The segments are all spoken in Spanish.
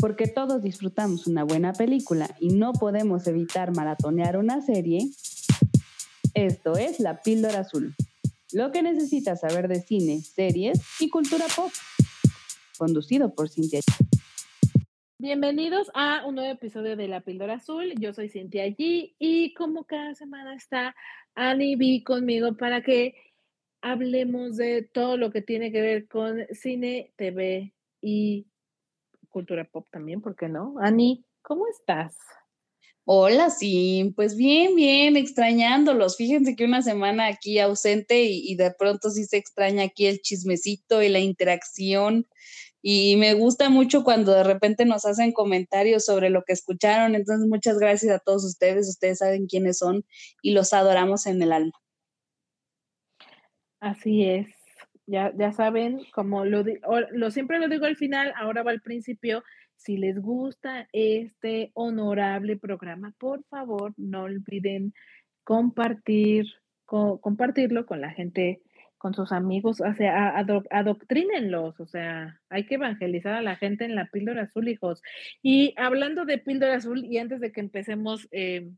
Porque todos disfrutamos una buena película y no podemos evitar maratonear una serie, esto es La Píldora Azul. Lo que necesitas saber de cine, series y cultura pop. Conducido por Cintia. Bienvenidos a un nuevo episodio de La Píldora Azul. Yo soy Cintia G y como cada semana está Annie B conmigo para que hablemos de todo lo que tiene que ver con cine, TV y cultura pop también, ¿por qué no? Ani, ¿cómo estás? Hola, sí, pues bien, bien, extrañándolos. Fíjense que una semana aquí ausente y, de pronto sí se extraña aquí el chismecito y la interacción. Y me gusta mucho cuando de repente nos hacen comentarios sobre lo que escucharon. Entonces, muchas gracias a todos ustedes. Ustedes saben quiénes son y los adoramos en el alma. Así es. Ya, ya saben, como lo, lo siempre lo digo al final, ahora va al principio. Si les gusta este honorable programa, por favor, no olviden compartir, compartirlo con la gente, con sus amigos, o sea, adoctrínenlos, o sea, hay que evangelizar a la gente en la píldora azul, hijos. Y hablando de píldora azul, y antes de que empecemos eh,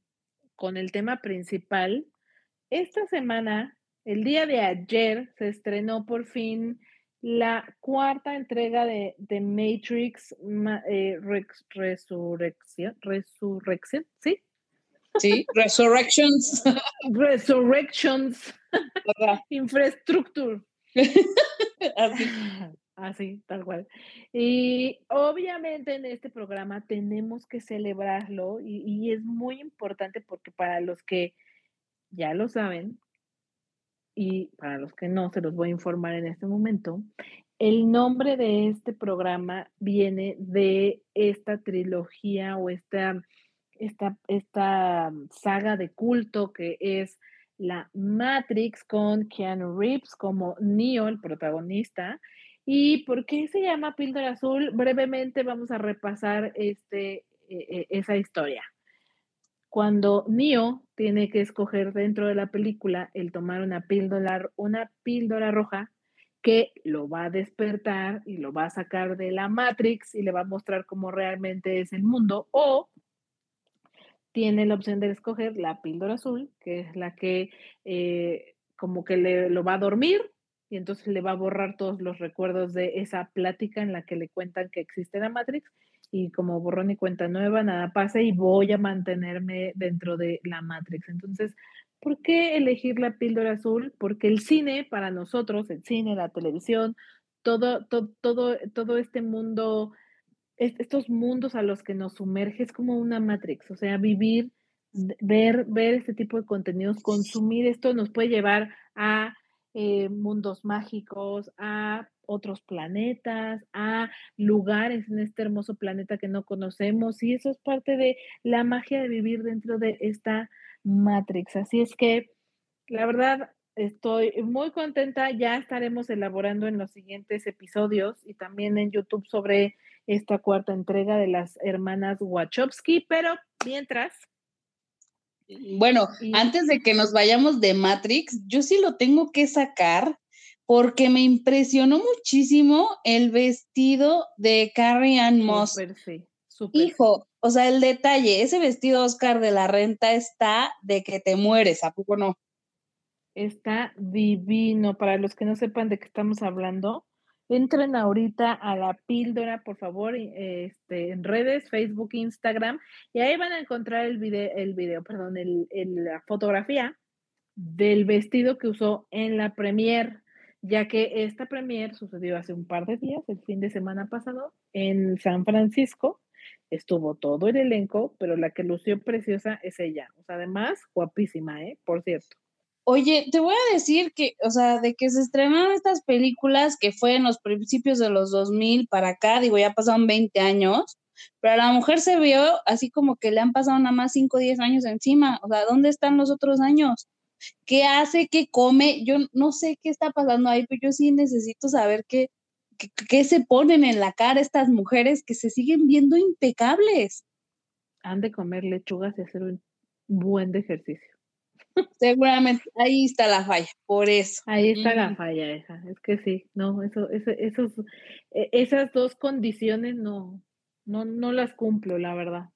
con el tema principal, esta semana el día de ayer se estrenó por fin la cuarta entrega de, The Matrix eh, Resurrección, Resurrección, ¿sí? Sí, Resurrections. Resurrections. Infrastructure. Así. Así, tal cual. Y obviamente en este programa tenemos que celebrarlo y, y es muy importante porque para los que ya lo saben, y para los que no, se los voy a informar en este momento. El nombre de este programa viene de esta trilogía o esta, esta, esta saga de culto que es la Matrix con Keanu Reeves como Neo, el protagonista. ¿Y por qué se llama Píldora Azul? Brevemente vamos a repasar este, e, e, esa historia cuando Neo tiene que escoger dentro de la película el tomar una píldora, una píldora roja que lo va a despertar y lo va a sacar de la Matrix y le va a mostrar cómo realmente es el mundo, o tiene la opción de escoger la píldora azul, que es la que eh, como que le, lo va a dormir y entonces le va a borrar todos los recuerdos de esa plática en la que le cuentan que existe la Matrix y como borrón y cuenta nueva, nada pasa y voy a mantenerme dentro de la Matrix. Entonces, ¿por qué elegir la píldora azul? Porque el cine, para nosotros, el cine, la televisión, todo, todo, todo, todo este mundo, estos mundos a los que nos sumerge es como una Matrix, o sea, vivir, ver, ver este tipo de contenidos, consumir esto nos puede llevar a eh, mundos mágicos, a otros planetas, a lugares en este hermoso planeta que no conocemos y eso es parte de la magia de vivir dentro de esta Matrix. Así es que, la verdad, estoy muy contenta. Ya estaremos elaborando en los siguientes episodios y también en YouTube sobre esta cuarta entrega de las hermanas Wachowski, pero mientras... Bueno, antes de que nos vayamos de Matrix, yo sí lo tengo que sacar porque me impresionó muchísimo el vestido de Carrie Ann Moss. sí, Hijo, o sea, el detalle, ese vestido Oscar de la Renta está de que te mueres, ¿a poco no? Está divino. Para los que no sepan de qué estamos hablando, entren ahorita a la píldora, por favor, este, en redes, Facebook, Instagram, y ahí van a encontrar el video, el video, perdón, el, la fotografía del vestido que usó en la premier ya que esta premier sucedió hace un par de días, el fin de semana pasado, en San Francisco. Estuvo todo el elenco, pero la que lució preciosa es ella. O sea, además, guapísima, ¿eh? Por cierto. Oye, te voy a decir que, o sea, de que se estrenaron estas películas que fue en los principios de los 2000 para acá, digo, ya pasaron 20 años, pero a la mujer se vio así como que le han pasado nada más 5 o 10 años encima. O sea, ¿dónde están los otros años? qué hace, qué come, yo no sé qué está pasando ahí, pero yo sí necesito saber qué, qué, se ponen en la cara estas mujeres que se siguen viendo impecables. Han de comer lechugas y hacer un buen ejercicio. Seguramente, ahí está la falla, por eso. Ahí está la falla esa, es que sí, no, eso, eso, esos, e, esas dos condiciones no, no, no las cumplo, la verdad.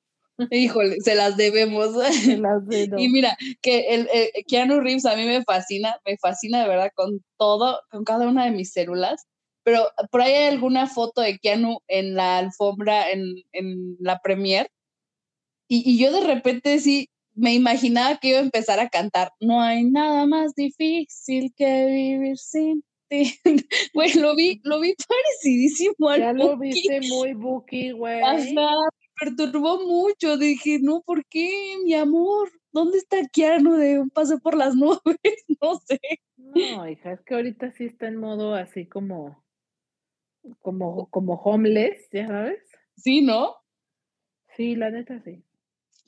Híjole, se las debemos. Y mira, que el, Keanu Reeves a mí me fascina, me fascina de verdad con todo, con cada una de mis células. Pero por ahí hay alguna foto de Keanu en la alfombra, en, en la premier. Y, y yo de repente sí me imaginaba que iba a empezar a cantar. No hay nada más difícil que vivir sin ti. Güey, lo vi, lo vi parecidísimo al Ya lo viste muy Buki, güey perturbó mucho. Dije, no, ¿por qué, mi amor? ¿Dónde está Keanu de un paso por las nubes? No sé. No, hija, es que ahorita sí está en modo así como, como, como homeless, ya sabes. Sí, ¿no? Sí, la neta sí.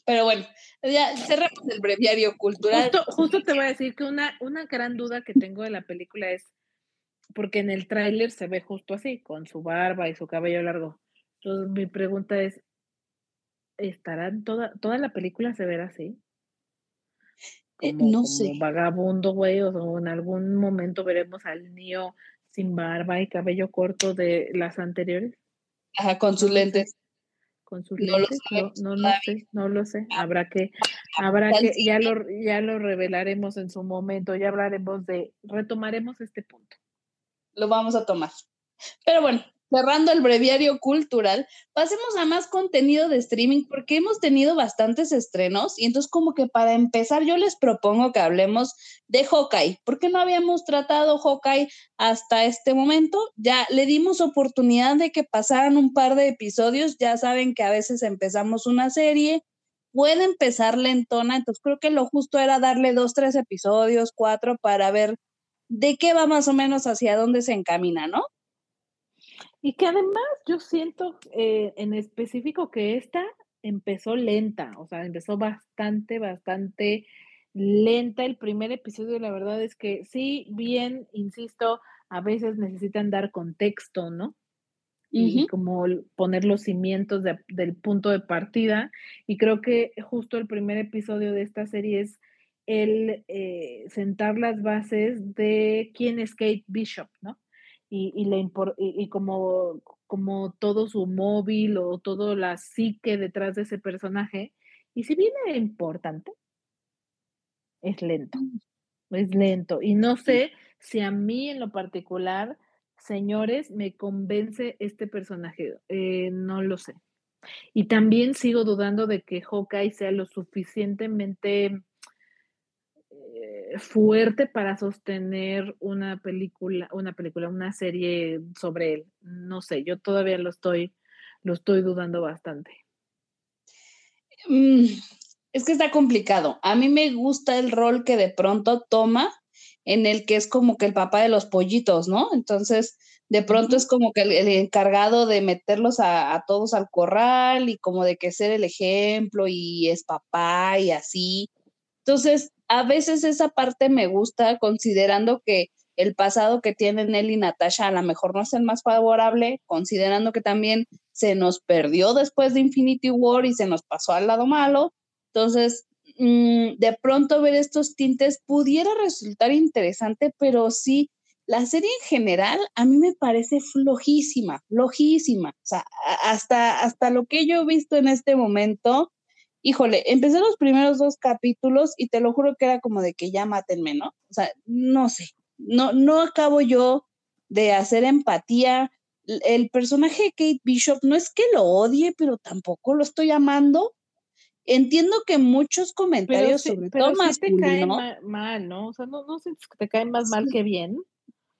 Pero bueno, ya cerramos el breviario cultural. Justo, justo te voy a decir que una, una gran duda que tengo de la película es, porque en el tráiler se ve justo así, con su barba y su cabello largo. Entonces mi pregunta es, estarán toda, toda la película se verá así. Eh, no sé. vagabundo, güey, o, en algún momento veremos al niño sin barba y cabello corto de las anteriores. Ajá, con sus lentes. Con sus lentes, no, no, sé, no lo sé. Habrá que, habrá que, ya lo, ya lo revelaremos en su momento, ya hablaremos de, retomaremos este punto. Lo vamos a tomar. Pero bueno, cerrando el breviario cultural, pasemos a más contenido de streaming porque hemos tenido bastantes estrenos y entonces como que para empezar yo les propongo que hablemos de Hawkeye, porque no habíamos tratado Hawkeye hasta este momento, ya le dimos oportunidad de que pasaran un par de episodios, ya saben que a veces empezamos una serie, puede empezar lentona, entonces creo que lo justo era darle dos, tres episodios, cuatro para ver de qué va más o menos hacia dónde se encamina, ¿no? Y que además yo siento eh, en específico que esta empezó lenta, o sea, empezó bastante, bastante lenta el primer episodio. La verdad es que sí, bien, insisto, a veces necesitan dar contexto, ¿no? Y como poner los cimientos del punto de partida. Y creo que justo el primer episodio de esta serie es el eh, sentar las bases de quién es Kate Bishop, ¿no? Y, y, le y, como, como todo su móvil o toda la psique detrás de ese personaje. Y si viene importante, es lento, mm. es lento. Y no sé si a mí en lo particular, señores, me convence este personaje. Eh, no lo sé. Y también sigo dudando de que Hawkeye sea lo suficientemente fuerte para sostener una película, una película, una serie sobre él. No sé, yo todavía lo estoy, lo estoy dudando bastante. Mm, es que está complicado. A mí me gusta el rol que de pronto toma en el que es como que el papá de los pollitos, ¿no? Entonces, de pronto es como que el, encargado de meterlos a, a, todos al corral y como de que ser el ejemplo y es papá y así. Entonces, a veces esa parte me gusta considerando que el pasado que tienen él y Natasha a lo mejor no es el más favorable, considerando que también se nos perdió después de Infinity War y se nos pasó al lado malo. Entonces, mm, de pronto ver estos tintes pudiera resultar interesante, pero sí, la serie en general a mí me parece flojísima, flojísima. O sea, hasta, hasta lo que yo he visto en este momento, híjole, empecé los primeros dos capítulos y te lo juro que era como de que ya mátenme, ¿no? O sea, no sé, no, no acabo yo de hacer empatía. El personaje de Kate Bishop no es que lo odie, pero tampoco lo estoy amando. Entiendo que muchos comentarios sobre todo más te caen mal, ¿no? O sea, no, no sientes que te caen más mal que bien.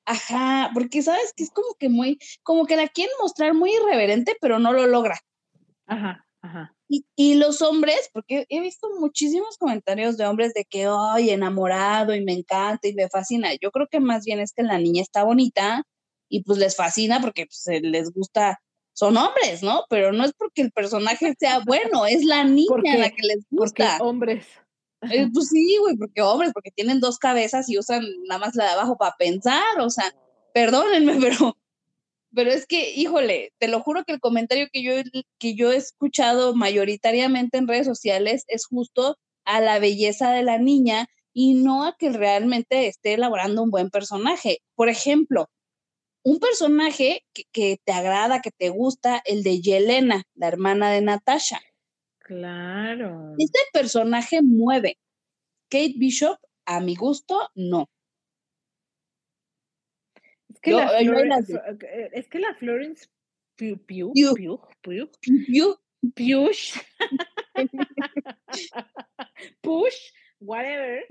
Ajá, porque sabes que es como que muy, como que la quieren mostrar muy irreverente, pero no lo logra. Ajá, ajá. Y, los hombres, porque he visto muchísimos comentarios de hombres de que, ay, enamorado y me encanta y me fascina. Yo creo que más bien es que la niña está bonita y pues les fascina porque pues, les gusta, son hombres, ¿no? Pero no es porque el personaje sea bueno, es la niña la que les gusta. Porque hombres. Eh, pues sí, güey, porque hombres, porque tienen dos cabezas y usan nada más la de abajo para pensar, o sea, perdónenme, pero pero es que, híjole, te lo juro que el comentario que yo, que yo he escuchado mayoritariamente en redes sociales es justo a la belleza de la niña y no a que realmente esté elaborando un buen personaje. Por ejemplo, un personaje que, te agrada, que te gusta, el de Yelena, la hermana de Natasha. Claro. Este personaje mueve. Kate Bishop, a mi gusto, no. Es que, la, es que la Florence Pugh, Pugh, Pugh, Pugh, Push, whatever.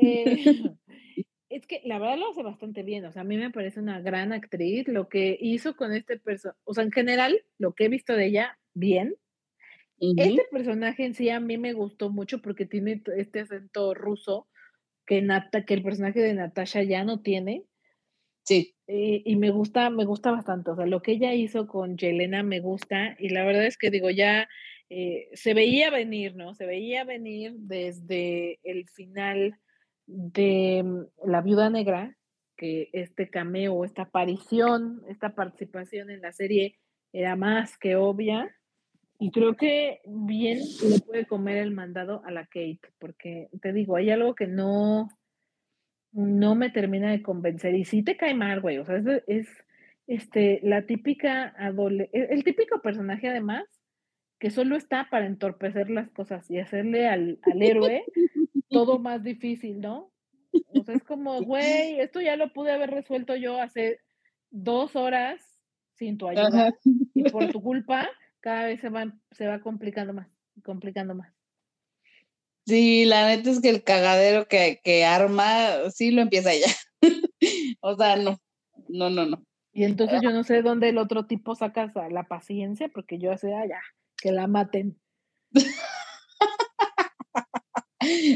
Eh, es que la verdad lo hace bastante bien, o sea, a mí me parece una gran actriz, lo que hizo con este personaje, o sea, en general, lo que he visto de ella, bien. Este personaje en sí a mí me gustó mucho porque tiene este acento ruso que, Nata, que el personaje de Natasha ya no tiene. Sí. Y, me gusta, me gusta bastante, o sea, lo que ella hizo con Yelena me gusta y la verdad es que digo, ya eh, se veía venir, ¿no? Se veía venir desde el final de mm, La Viuda Negra, que este cameo, esta aparición, esta participación en la serie era más que obvia. Y creo que bien le puede comer el mandado a la Kate, porque te digo, hay algo que no, no me termina de convencer. Y sí te cae mal, güey. O sea, es, este, la típica adolescente, el típico personaje además que solo está para entorpecer las cosas y hacerle al, al héroe todo más difícil, ¿no? O sea, es como, güey, esto ya lo pude haber resuelto yo hace dos horas sin tu ayuda y por tu culpa cada vez se va, se va complicando más, complicando más. Sí, la neta es que el cagadero que, que arma, sí lo empieza ella. o sea, no, no, no, no. Y entonces yo no sé dónde el otro tipo saca la paciencia, porque yo sé, ah, ya, que la maten.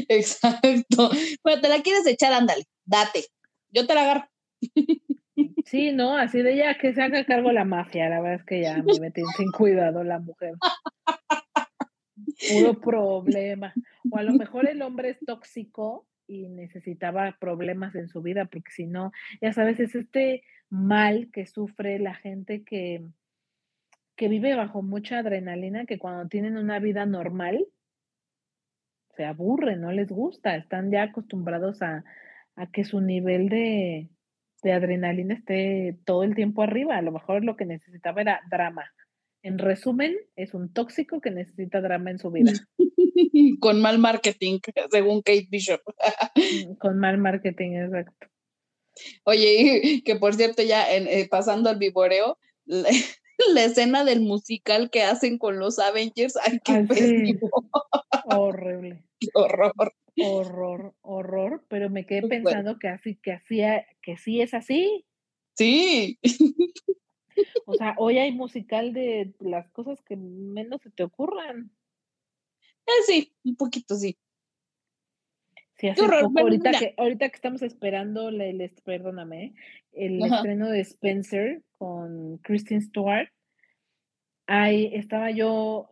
Exacto. Bueno, te la quieres echar, ándale, date. Yo te la agarro. Sí, no, así de ya que se haga cargo la mafia, la verdad es que ya me metí sin cuidado la mujer. Puro problema. O a lo mejor el hombre es tóxico y necesitaba problemas en su vida, porque si no, ya sabes, es este mal que sufre la gente que, que vive bajo mucha adrenalina, que cuando tienen una vida normal, se aburren, no les gusta, están ya acostumbrados a, que su nivel de, adrenalina esté todo el tiempo arriba. A lo mejor lo que necesitaba era drama. En resumen, es un tóxico que necesita drama en su vida. Con mal marketing, según Kate Bishop. Mm, con mal marketing, exacto. Oye, que por cierto, ya eh, pasando al vivoreo, la escena del musical que hacen con los Avengers. Ay, qué Horrible. Qué horror. Horror, horror, pero me quedé pensando que así, que hacía, que sí es así. Sí. O sea, hoy hay musical de las cosas que menos se te ocurran. Eh, sí, un poquito sí. Sí, hace poco, ahorita, que, ahorita que estamos esperando el, perdóname, el estreno de Spencer con Kristen Stewart, ahí estaba yo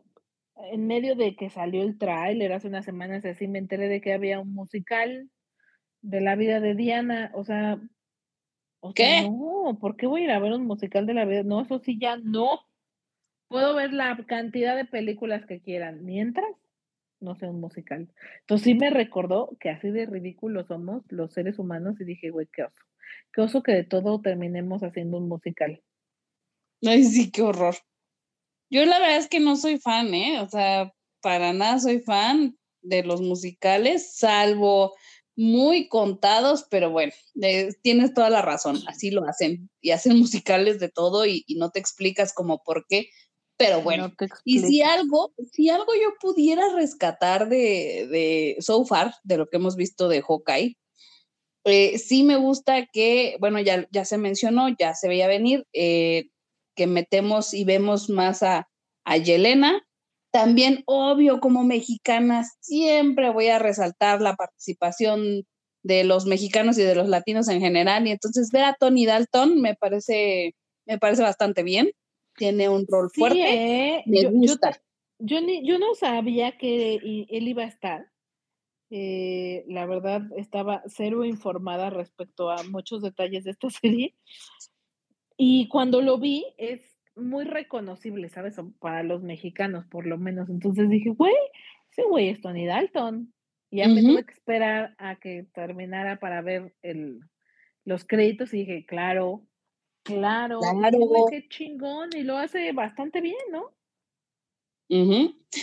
en medio de que salió el tráiler hace unas semanas así me enteré de que había un musical de la vida de Diana, o sea, o ¿qué? no, ¿por qué voy a ir a ver un musical de la vida? No, eso sí ya no. Puedo ver la cantidad de películas que quieran, mientras no sea un musical. Entonces sí me recordó que así de ridículos somos los seres humanos y dije, güey, qué oso. Qué oso que de todo terminemos haciendo un musical. Ay, sí, qué horror. Yo la verdad es que no soy fan, ¿eh? O sea, para nada soy fan de los musicales, salvo muy contados, pero bueno, tienes toda la razón, así lo hacen y hacen musicales de todo y, no te explicas como por qué, pero bueno, y si algo, si algo yo pudiera rescatar de, de So Far, de lo que hemos visto de Hawkeye, eh, sí me gusta que, bueno, ya, ya se mencionó, ya se veía venir, eh, que metemos y vemos más a, a Yelena. También, obvio, como mexicana, siempre voy a resaltar la participación de los mexicanos y de los latinos en general. Y entonces ver a Tony Dalton me parece, me parece bastante bien. Tiene un rol fuerte. ¿eh? Me gusta. Yo, yo no sabía que él iba a estar. Eh, la verdad, estaba cero informada respecto a muchos detalles de esta serie. Y cuando lo vi, es muy reconocible, ¿sabes? Para los mexicanos, por lo menos. Entonces dije, güey, ese güey es Tony Dalton. Y ya me tuve que esperar a que terminara para ver el, los créditos y dije, claro, Claro, Claro. qué chingón, y lo hace bastante bien, ¿no?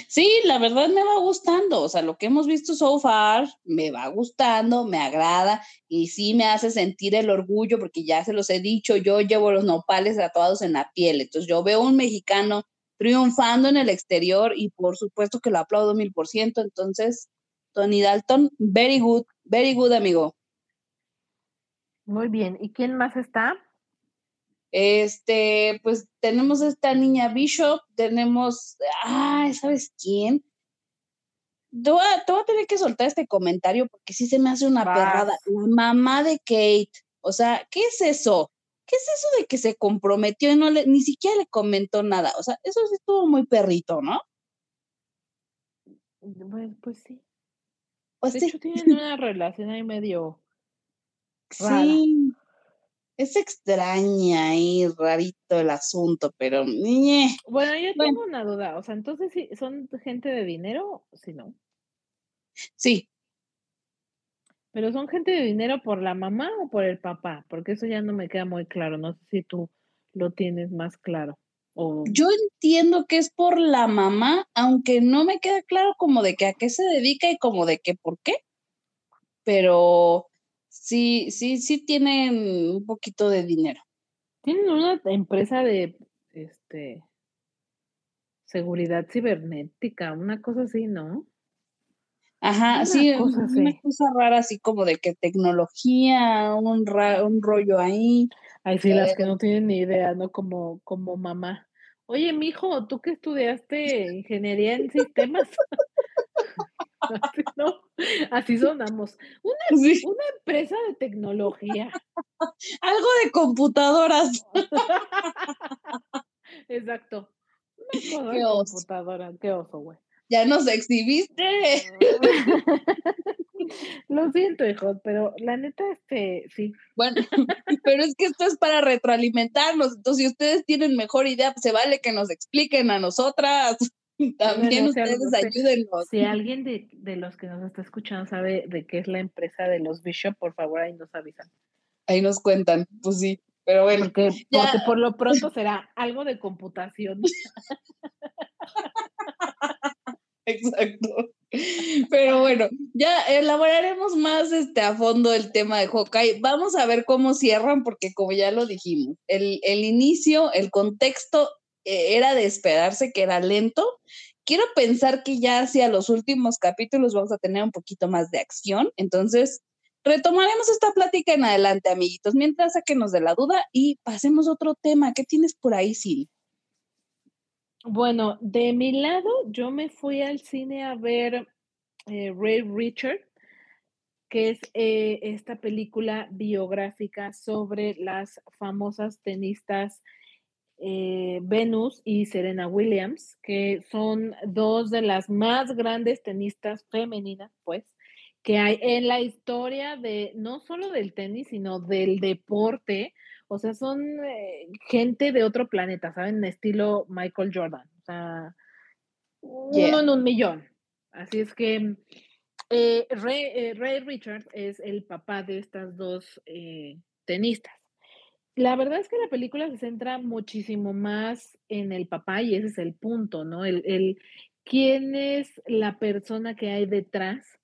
Sí, la verdad me va gustando, o sea, lo que hemos visto so far me va gustando, me agrada y sí me hace sentir el orgullo porque ya se los he dicho, yo llevo los nopales tatuados en la piel, entonces yo veo un mexicano triunfando en el exterior y por supuesto que lo aplaudo mil por ciento, entonces Tony Dalton, very good, very good amigo. Muy bien, ¿y quién más está? Este, pues tenemos esta niña Bishop, tenemos, ay, ¿sabes quién? Te voy, a, te voy a tener que soltar este comentario porque sí se me hace una Vas. perrada. La mamá de Kate, o sea, ¿qué es eso? ¿Qué es eso de que se comprometió y no le, ni siquiera le comentó nada? O sea, eso sí estuvo muy perrito, ¿no? Pues, pues sí. Pues De sí, hecho, tienen una relación ahí medio rara. sí. Es extraña y rarito el asunto, pero ñe. Bueno, yo Bueno. tengo una duda, o sea, entonces sí, ¿son gente de dinero? Sí, no. sí, Pero son gente de dinero por la mamá o por el papá, porque eso ya no me queda muy claro. No sé si tú lo tienes más claro. O Yo entiendo que es por la mamá, aunque no me queda claro como de que a qué se dedica y como de que por qué, pero sí, sí, sí tienen un poquito de dinero. tienen una empresa de este seguridad cibernética, una cosa así, ¿no? Ajá, Una sí, cosa una cosa rara así como de que tecnología, un, ra- un rollo ahí. Ay, sí, las que Eh, no tienen ni idea, ¿no? Como, como mamá. Oye, mijo, ¿tú que estudiaste ingeniería en sistemas? Así, ¿no? Así sonamos. Una, sí, una empresa de tecnología. algo de computadoras. Exacto. Una Qué de oso. computadora. Qué oso, güey. Ya nos exhibiste. Lo siento, hijo, pero la neta, este, sí. Bueno, pero es que esto es para retroalimentarnos. Entonces, si ustedes tienen mejor idea, pues se vale que nos expliquen a nosotras. También ustedes si- ayúdennos. Si alguien de, de los que nos está escuchando sabe de qué es la empresa de los Bishop, por favor, ahí nos avisan. Ahí nos cuentan, pues sí. Pero bueno, Porque, ya. porque por lo pronto será algo de computación. exacto. Pero bueno, ya elaboraremos más este, a fondo el tema de Hawkeye. Vamos a ver cómo cierran, porque como ya lo dijimos, el, el inicio, el contexto era de esperarse que era lento. Quiero pensar que ya hacia los últimos capítulos vamos a tener un poquito más de acción. Entonces, retomaremos esta plática en adelante, amiguitos. Mientras sáquenos de la duda y pasemos a otro tema. ¿Qué tienes por ahí, Siri? Bueno, de mi lado, yo me fui al cine a ver eh, Ray Richard, que es eh, esta película biográfica sobre las famosas tenistas eh, Venus y Serena Williams, que son dos de las más grandes tenistas femeninas, pues, que hay en la historia de no solo del tenis, sino del deporte. O sea, son eh, gente de otro planeta, ¿saben? Estilo Michael Jordan. O sea, uno Yeah. en un millón. Así es que eh, Ray, eh, Ray Richards es el papá de estas dos tenistas. La verdad es que la película se centra muchísimo más en el papá y ese es el punto, ¿no? El, el quién es la persona que hay detrás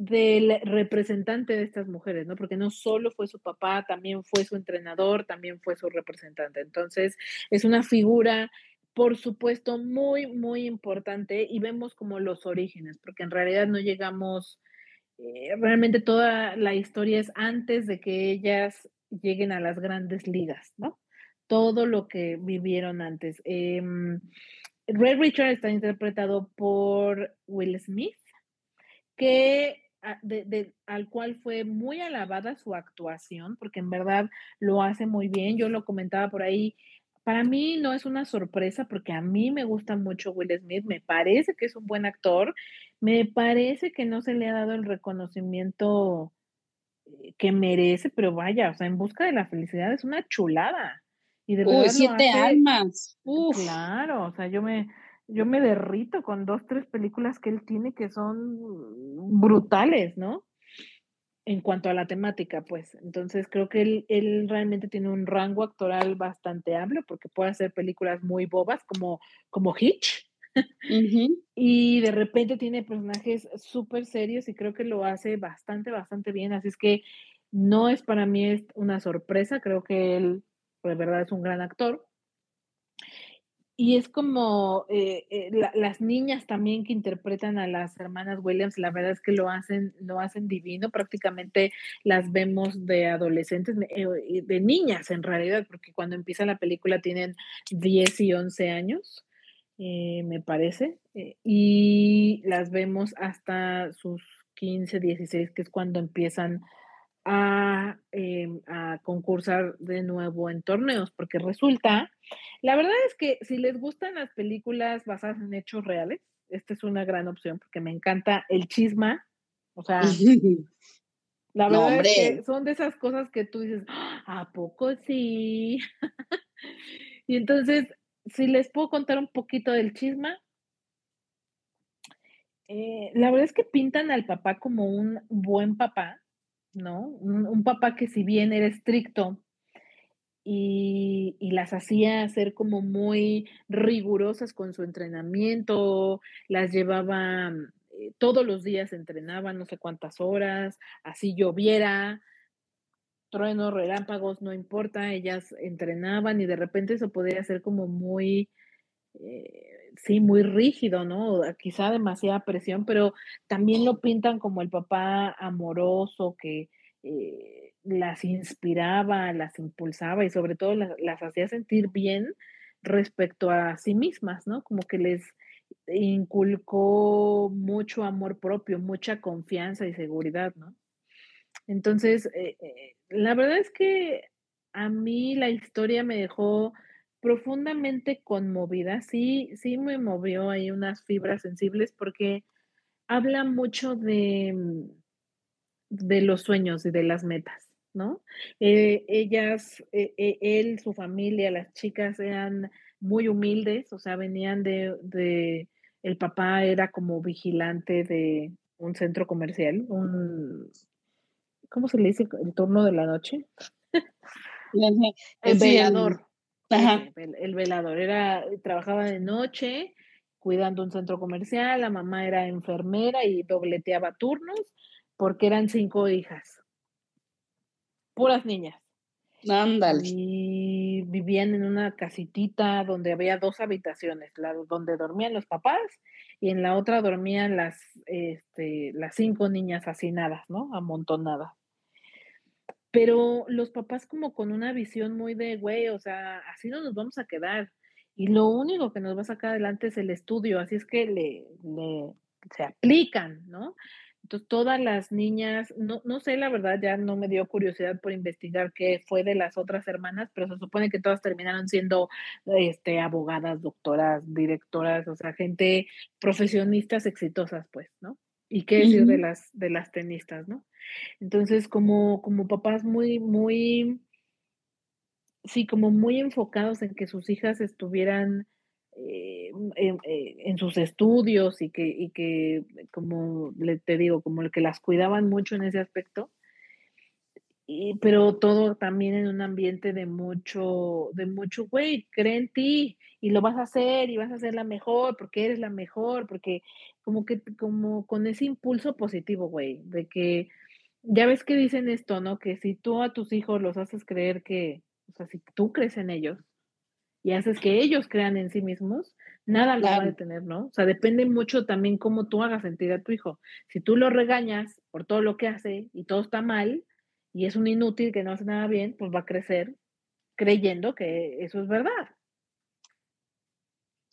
del representante de estas mujeres, ¿no? Porque no solo fue su papá, también fue su entrenador, también fue su representante. Entonces, es una figura, por supuesto, muy, muy importante y vemos como los orígenes, porque en realidad no llegamos, eh, realmente toda la historia es antes de que ellas lleguen a las grandes ligas, ¿no? Todo lo que vivieron antes. Eh, Ray Richard está interpretado por Will Smith, que de, al cual fue muy alabada su actuación, porque en verdad lo hace muy bien. Yo lo comentaba por ahí. Para mí no es una sorpresa porque a mí me gusta mucho Will Smith, me parece que es un buen actor, me parece que no se le ha dado el reconocimiento que merece, pero vaya, o sea, en busca de la felicidad es una chulada. Y de Uy, siete hace, almas. Uf. Claro, o sea, yo me, yo me derrito con dos, tres películas que él tiene que son brutales, ¿no? en cuanto a la temática, pues. Entonces creo que él, él, realmente tiene un rango actoral bastante amplio porque puede hacer películas muy bobas como, como Hitch. y de repente tiene personajes súper serios y creo que lo hace bastante, bastante bien. Así es que no es para mí una sorpresa, creo que él de verdad es un gran actor. Y es como eh, eh, las niñas también que interpretan a las hermanas Williams, la verdad es que lo hacen, lo hacen divino, prácticamente las vemos de adolescentes, eh, de niñas en realidad, porque cuando empieza la película tienen 10 y 11 años, me parece, y las vemos hasta sus 15, 16, que es cuando empiezan a, em, a, concursar de nuevo en torneos, porque resulta, la verdad es que si les gustan las películas basadas en hechos reales, esta es una gran opción, porque me encanta el chisma, o sea, la verdad es que son de esas cosas que tú dices, ah, ¿a poco sí? y entonces, si les puedo contar un poquito del chisma, eh, la verdad es que pintan al papá como un buen papá, ¿no? Un, papá que si bien era estricto y, las hacía ser como muy rigurosas con su entrenamiento, las llevaba eh, todos los días entrenaban no sé cuántas horas, así lloviera, truenos, relámpagos, no importa, ellas entrenaban y de repente eso podría ser como muy, eh, sí, muy rígido, ¿no? Quizá demasiada presión, pero también lo pintan como el papá amoroso que eh, las inspiraba, las impulsaba y sobre todo las, las, hacía sentir bien respecto a sí mismas, ¿no? Como que les inculcó mucho amor propio, mucha confianza y seguridad, ¿no? Entonces, eh, la verdad es que a mí la historia me dejó profundamente conmovida. Sí, sí me movió ahí unas fibras sensibles porque habla mucho de, mm, de los sueños y de las metas, ¿no? Eh, ellas, eh, eh, él, su familia, las chicas eran muy humildes, o sea, venían de, de, el papá era como vigilante de un centro comercial, un, ¿cómo se le dice? El turno de la noche. el velador. El, velador era, trabajaba de noche cuidando un centro comercial, la mamá era enfermera y dobleteaba turnos porque eran cinco hijas, puras niñas. Ándale. Y vivían en una casitita donde había dos habitaciones, la, donde dormían los papás y en la otra dormían las, este, las cinco niñas hacinadas, ¿no? Amontonadas. Pero los papás como con una visión muy de, güey, o sea, así no nos vamos a quedar. Y lo único que nos va a sacar adelante es el estudio, así es que le, le se aplican, ¿no? Entonces, todas las niñas, no, no sé, la verdad, ya no me dio curiosidad por investigar qué fue de las otras hermanas, pero se supone que todas terminaron siendo este, abogadas, doctoras, directoras, o sea, gente profesionistas exitosas, pues, ¿no? Y qué decir de las, de las tenistas, ¿no? Entonces, como, como papás muy, muy, sí, como muy enfocados en que sus hijas estuvieran eh, eh, en, sus estudios y que, y que, como le, te digo, como el que las cuidaban mucho en ese aspecto, y, pero todo también en un ambiente de mucho, de mucho, güey, cree en ti y lo vas a hacer y vas a ser la mejor porque eres la mejor, porque como que, como con ese impulso positivo, güey, de que ya ves que dicen esto, ¿no? Que si tú a tus hijos los haces creer que, o sea, si tú crees en ellos y haces que ellos crean en sí mismos, nada lo va a detener, ¿no? O sea, depende mucho también cómo tú hagas sentir a tu hijo. Si tú lo regañas por todo lo que hace y todo está mal y es un inútil que no hace nada bien, pues va a crecer creyendo que eso es verdad.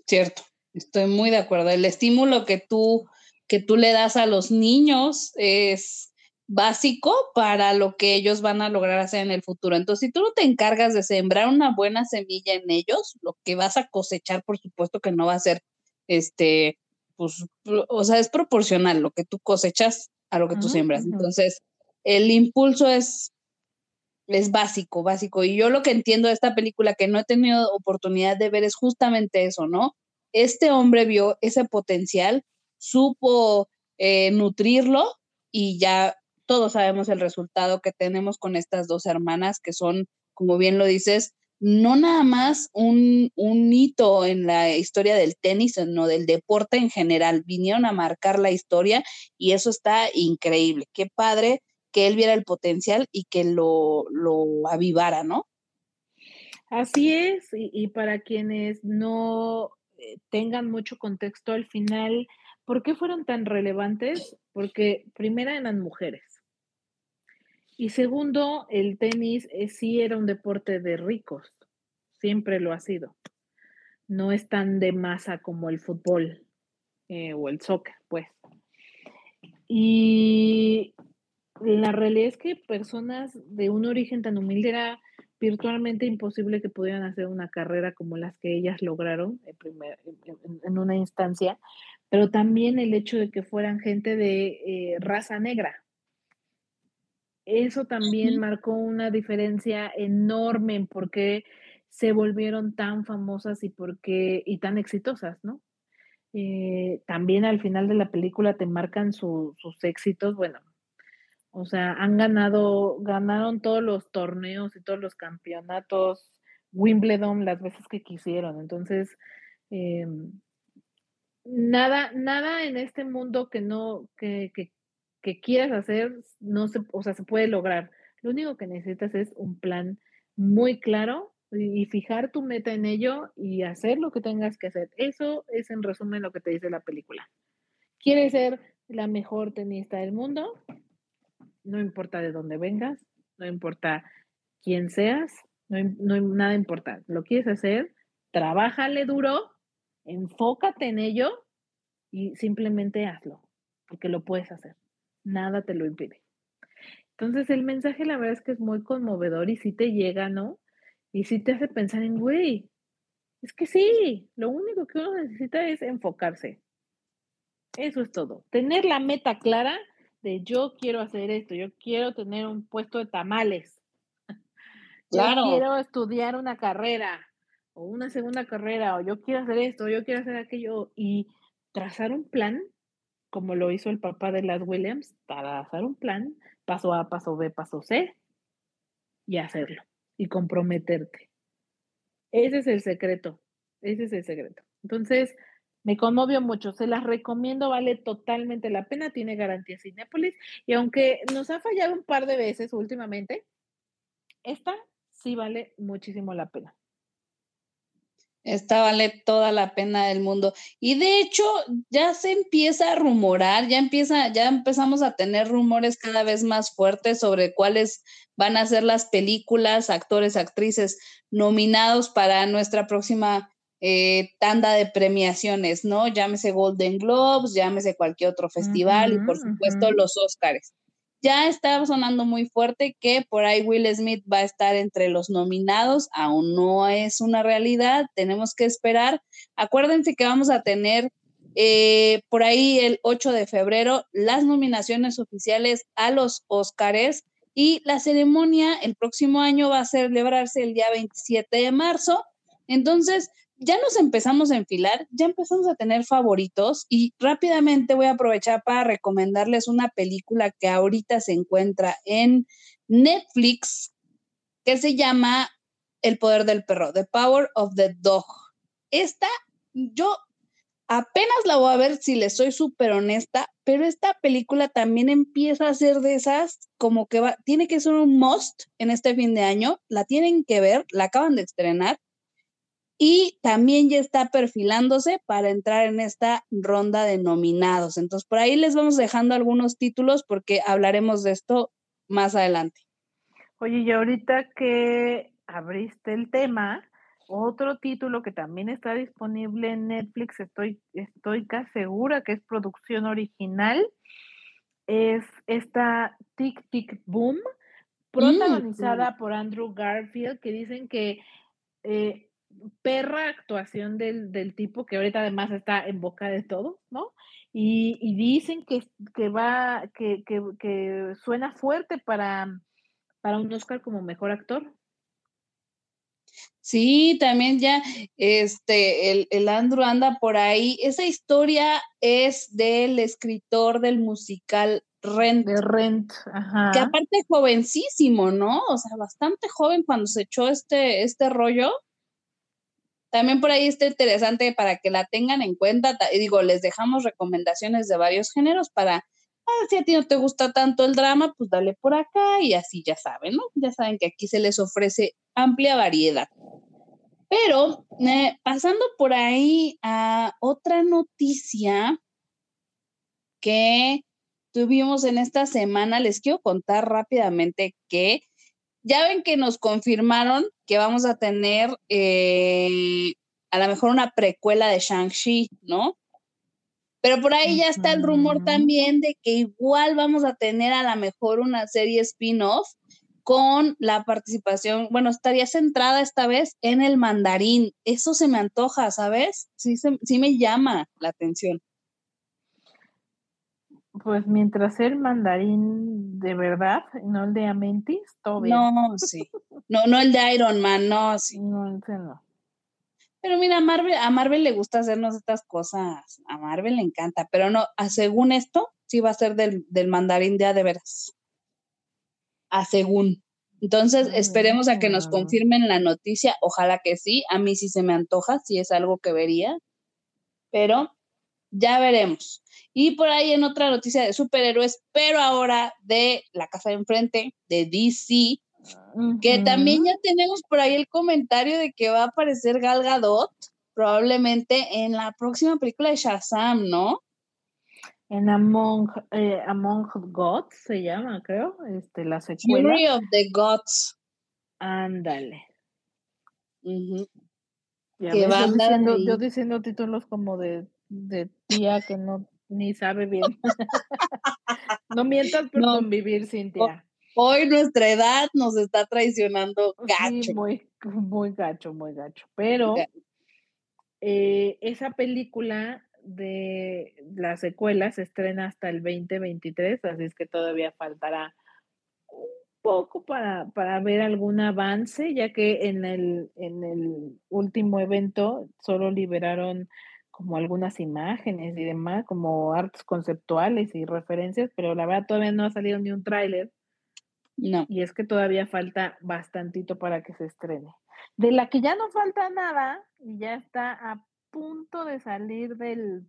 Cierto, estoy muy de acuerdo. El estímulo que tú, que tú le das a los niños es básico para lo que ellos van a lograr hacer en el futuro. Entonces, si tú no te encargas de sembrar una buena semilla en ellos, lo que vas a cosechar, por supuesto que no va a ser, este, pues, o sea, es proporcional lo que tú cosechas a lo que tú siembras. Entonces, el impulso es, es básico, básico. Y yo lo que entiendo de esta película que no he tenido oportunidad de ver es justamente eso, ¿no? Este hombre vio ese potencial, supo eh, nutrirlo y ya todos sabemos el resultado que tenemos con estas dos hermanas, que son, como bien lo dices, no nada más un, un, hito en la historia del tenis, sino del deporte en general. Vinieron a marcar la historia y eso está increíble. Qué padre que él viera el potencial y que lo, lo avivara, ¿no? Así es, y, para quienes no tengan mucho contexto al final, ¿por qué fueron tan relevantes? Porque primero eran mujeres. Y segundo, el tenis eh, sí era un deporte de ricos, siempre lo ha sido. No es tan de masa como el fútbol eh, o el soccer, pues. Y la realidad es que personas de un origen tan humilde era virtualmente imposible que pudieran hacer una carrera como las que ellas lograron en, primer, en, en una instancia, pero también el hecho de que fueran gente de eh, raza negra, eso también marcó una diferencia enorme en por qué se volvieron tan famosas y por qué, y tan exitosas, ¿no? Eh, también al final de la película te marcan su, sus éxitos, bueno, o sea, han ganado, ganaron todos los torneos y todos los campeonatos, Wimbledon las veces que quisieron, entonces, eh, nada, nada en este mundo que no, que, que, que quieras hacer, no se, o sea, se puede lograr. Lo único que necesitas es un plan muy claro y, fijar tu meta en ello y hacer lo que tengas que hacer. Eso es en resumen lo que te dice la película. ¿Quieres ser la mejor tenista del mundo? No importa de dónde vengas, no importa quién seas, no, no nada importa. Lo quieres hacer, trabájale duro, enfócate en ello y simplemente hazlo, porque lo puedes hacer nada te lo impide. Entonces el mensaje la verdad es que es muy conmovedor y sí te llega, ¿no? Y sí te hace pensar en, güey, es que sí, lo único que uno necesita es enfocarse. Eso es todo. Tener la meta clara de yo quiero hacer esto, yo quiero tener un puesto de tamales. Claro. Yo quiero estudiar una carrera o una segunda carrera o yo quiero hacer esto, yo quiero hacer aquello y trazar un plan como lo hizo el papá de las Williams, para hacer un plan, paso A, paso B, paso C, y hacerlo, y comprometerte. Ese es el secreto, ese es el secreto. Entonces, me conmovió mucho, se las recomiendo, vale totalmente la pena, tiene garantía Cinépolis, y aunque nos ha fallado un par de veces últimamente, esta sí vale muchísimo la pena. Esta vale toda la pena del mundo. Y de hecho, ya se empieza a rumorar, ya empieza, ya empezamos a tener rumores cada vez más fuertes sobre cuáles van a ser las películas, actores, actrices nominados para nuestra próxima eh, tanda de premiaciones, ¿no? Llámese Golden Globes, llámese cualquier otro festival y por supuesto los Oscars ya está sonando muy fuerte que por ahí Will Smith va a estar entre los nominados, aún no es una realidad, tenemos que esperar. Acuérdense que vamos a tener eh, por ahí el 8 de febrero las nominaciones oficiales a los Óscares y la ceremonia el próximo año va a celebrarse el día 27 de marzo. Entonces, ya nos empezamos a enfilar, ya empezamos a tener favoritos y rápidamente voy a aprovechar para recomendarles una película que ahorita se encuentra en Netflix que se llama El poder del perro, The Power of the Dog. Esta, yo apenas la voy a ver si le soy súper honesta, pero esta película también empieza a ser de esas como que va, tiene que ser un must en este fin de año, la tienen que ver, la acaban de estrenar y también ya está perfilándose para entrar en esta ronda de nominados. Entonces, por ahí les vamos dejando algunos títulos porque hablaremos de esto más adelante. Oye, y ahorita que abriste el tema, otro título que también está disponible en Netflix, estoy, estoy casi segura que es producción original, es esta Tic Tic Boom, mm, protagonizada por Andrew Garfield, que dicen que eh, perra actuación del, tipo que ahorita además está en boca de todo, ¿no? Y, dicen que, que va, que, que, suena fuerte para, para un Oscar como mejor actor. Sí, también ya, este, el, el Andrew anda por ahí. Esa historia es del escritor del musical Rent. De Rent, ajá. Que aparte jovencísimo, ¿no? O sea, bastante joven cuando se echó este, este rollo. También por ahí está interesante para que la tengan en cuenta. Digo, les dejamos recomendaciones de varios géneros para, ah, si a ti no te gusta tanto el drama, pues dale por acá y así ya saben, ¿no? Ya saben que aquí se les ofrece amplia variedad. Pero eh, pasando por ahí a otra noticia que tuvimos en esta semana, les quiero contar rápidamente que ya ven que nos confirmaron que vamos a tener eh, a lo mejor una precuela de Shang-Chi, ¿no? Pero por ahí ya está el rumor también de que igual vamos a tener a lo mejor una serie spin-off con la participación, bueno, estaría centrada esta vez en el mandarín. Eso se me antoja, ¿sabes? Sí, sí me llama la atención. Pues mientras el mandarín de verdad, no el de Amentis, todo bien. No, sí. No, no el de Iron Man, no, sí. No, ese no. Pero mira, a Marvel, a Marvel le gusta hacernos estas cosas. A Marvel le encanta. Pero no, según esto, sí va a ser del, del mandarín de de veras a según. Entonces, esperemos a que nos confirmen la noticia. Ojalá que sí. A mí sí se me antoja, si es algo que vería. Pero ya veremos. Y por ahí en otra noticia de superhéroes, pero ahora de la casa de enfrente, de DC, que también ya tenemos por ahí el comentario de que va a aparecer Gal Gadot probablemente en la próxima película de Shazam, ¿no? En Among, eh, Among Gods se llama, creo, este, la secuela. Fury of the Gods. Ándale. diciendo, yo, diciendo, títulos como de, de, tía que no ni sabe bien. no mientas por convivir, Cintia. Hoy nuestra edad nos está traicionando gacho. Sí, muy, muy gacho, muy gacho. Pero eh, esa película de la secuela se estrena hasta el 2023, así es que todavía faltará un poco para, para ver algún avance, ya que en el, en el último evento solo liberaron como algunas imágenes y demás, como artes conceptuales y referencias, pero la verdad todavía no ha salido ni un tráiler. No. Y es que todavía falta bastantito para que se estrene. De la que ya no falta nada y ya está a punto de salir del,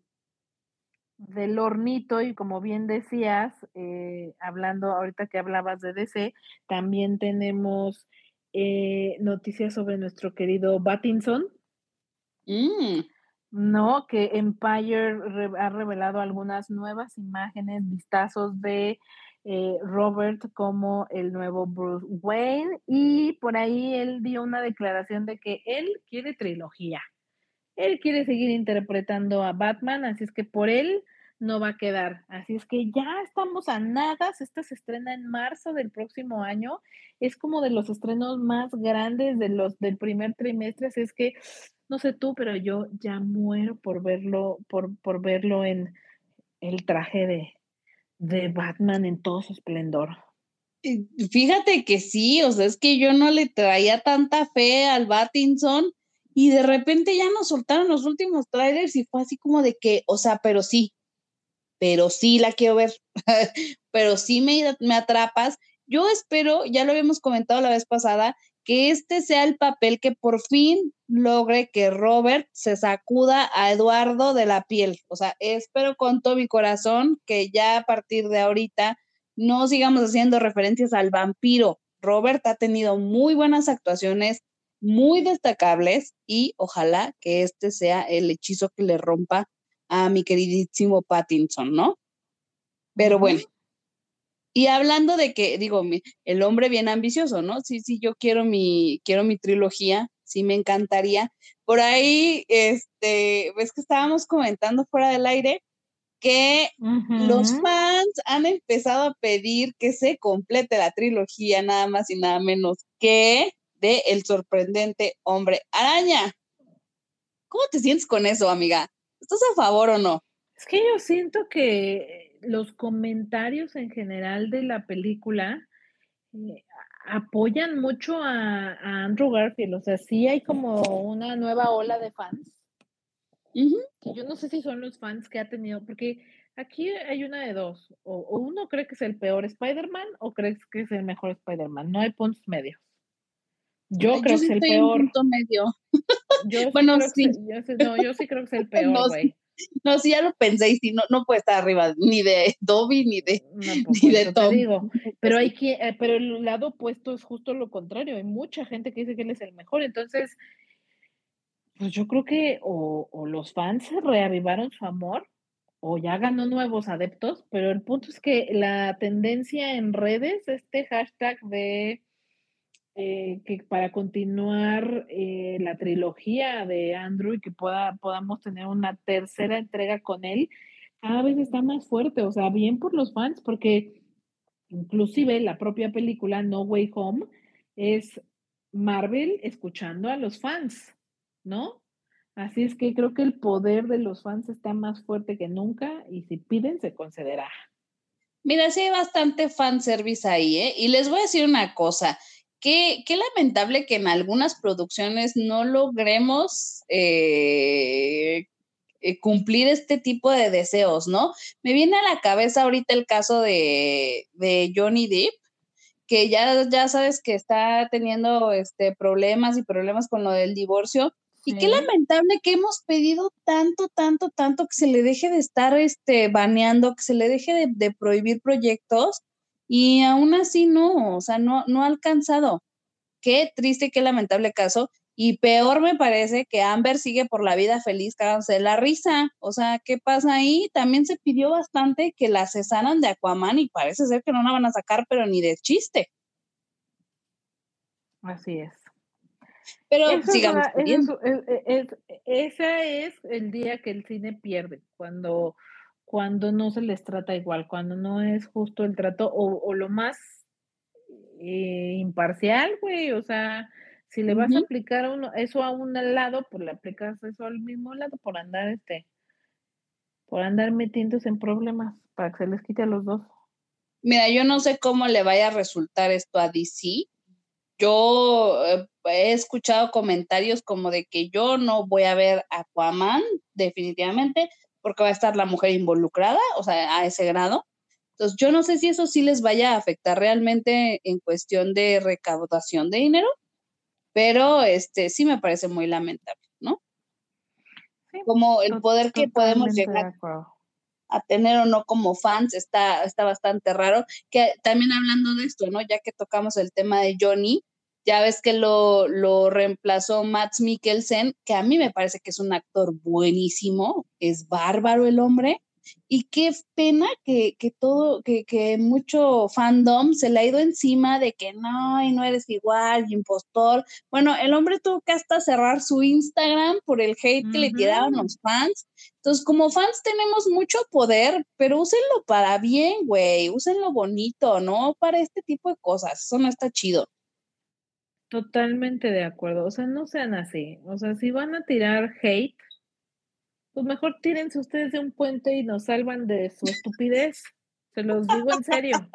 del hornito y como bien decías, eh, hablando ahorita que hablabas de DC, también tenemos eh, noticias sobre nuestro querido Battinson. Mm. No, que Empire ha revelado algunas nuevas imágenes, vistazos de eh, Robert como el nuevo Bruce Wayne y por ahí él dio una declaración de que él quiere trilogía. Él quiere seguir interpretando a Batman, así es que por él no va a quedar. Así es que ya estamos a nada. Esta se estrena en marzo del próximo año. Es como de los estrenos más grandes de los del primer trimestre. Así es que no sé tú, pero yo ya muero por verlo, por, por verlo en el traje de, de Batman en todo su esplendor. Fíjate que sí, o sea, es que yo no le traía tanta fe al Batinson y de repente ya nos soltaron los últimos trailers y fue así como de que, o sea, pero sí, pero sí la quiero ver, pero sí me, me atrapas. Yo espero, ya lo habíamos comentado la vez pasada, que este sea el papel que por fin logre que Robert se sacuda a Eduardo de la piel. O sea, espero con todo mi corazón que ya a partir de ahorita no sigamos haciendo referencias al vampiro. Robert ha tenido muy buenas actuaciones, muy destacables y ojalá que este sea el hechizo que le rompa a mi queridísimo Pattinson, ¿no? Pero bueno. Y hablando de que, digo, el hombre bien ambicioso, ¿no? Sí, sí, yo quiero mi, quiero mi trilogía, sí me encantaría. Por ahí, este, ves que estábamos comentando fuera del aire que los fans han empezado a pedir que se complete la trilogía, nada más y nada menos que de El sorprendente hombre araña. ¿Cómo te sientes con eso, amiga? ¿Estás a favor o no? Es que yo siento que los comentarios en general de la película eh, apoyan mucho a, Andrew Garfield. O sea, sí hay como una nueva ola de fans. yo yo no sé si son los fans que ha tenido, porque aquí hay una de dos, o, uno cree que es el peor Spider-Man o crees que es el mejor Spider-Man, no hay puntos medios. Yo creo que es el peor. punto medio. Yo bueno, sí. yo, no, yo sí creo que es el peor, güey. No, sí, ya lo pensé y sí, no, no puede estar arriba ni de Dobby ni de, ni de Tom. Digo. Pero, hay que, eh, pero el lado opuesto es justo lo contrario. Hay mucha gente que dice que él es el mejor. Entonces, pues yo creo que o, o los fans reavivaron su amor o ya ganó nuevos adeptos, pero el punto es que la tendencia en redes, este hashtag de eh, que para continuar eh, la trilogía de Andrew y que pueda, podamos tener una tercera entrega con él, cada vez está más fuerte, o sea, bien por los fans, porque inclusive la propia película No Way Home es Marvel escuchando a los fans, ¿no? Así es que creo que el poder de los fans está más fuerte que nunca y si piden se concederá. Mira, sí hay bastante fanservice ahí, ¿eh? Y les voy a decir una cosa, Qué, lamentable que en algunas producciones no logremos eh, eh, cumplir este tipo de deseos, ¿no? Me viene a la cabeza ahorita el caso de, Johnny Depp, que ya, ya sabes que está teniendo este, problemas y problemas con lo del divorcio. Y qué lamentable que hemos pedido tanto, tanto, tanto que se le deje de estar este, baneando, que se le deje de, de prohibir proyectos y aún así no, o sea, no, no ha alcanzado. Qué triste, qué lamentable caso. Y peor me parece que Amber sigue por la vida feliz cagándose la risa. O sea, ¿qué pasa ahí? También se pidió bastante que la cesaran de Aquaman y parece ser que no la van a sacar, pero ni de chiste. Así es. Pero sigamos ese es el día que el cine pierde, cuando cuando no se les trata igual, cuando no es justo el trato o, lo más eh, imparcial, güey, o sea, si le vas a aplicar uno, eso a un lado, pues le aplicas eso al mismo lado por andar este, por andar metiéndose en problemas para que se les quite a los dos. Mira, yo no sé cómo le vaya a resultar esto a DC. Yo eh, he escuchado comentarios como de que yo no voy a ver Aquaman, definitivamente, porque va a estar la mujer involucrada, o sea, a ese grado. Entonces, yo no sé si eso sí les vaya a afectar realmente en cuestión de recaudación de dinero, pero este sí me parece muy lamentable, ¿no? como el poder que podemos llegar a tener o no como fans está, está bastante raro. Que también hablando de esto, ¿no? Ya que tocamos el tema de Johnny, ya ves que lo, lo reemplazó Matt Mikkelsen, que a mí me parece que es un actor buenísimo, es bárbaro el hombre. Y qué pena que, que todo, que, que, mucho fandom se le ha ido encima de que no, y no eres igual, impostor. Bueno, el hombre tuvo que hasta cerrar su Instagram por el hate que le tiraban los fans. Entonces, como fans tenemos mucho poder, pero úsenlo para bien, güey, úsenlo bonito, no para este tipo de cosas. Eso no está chido. Totalmente de acuerdo. O sea, no sean así. O sea, si van a tirar hate, pues mejor tírense ustedes de un puente y nos salvan de su estupidez. Se los digo en serio.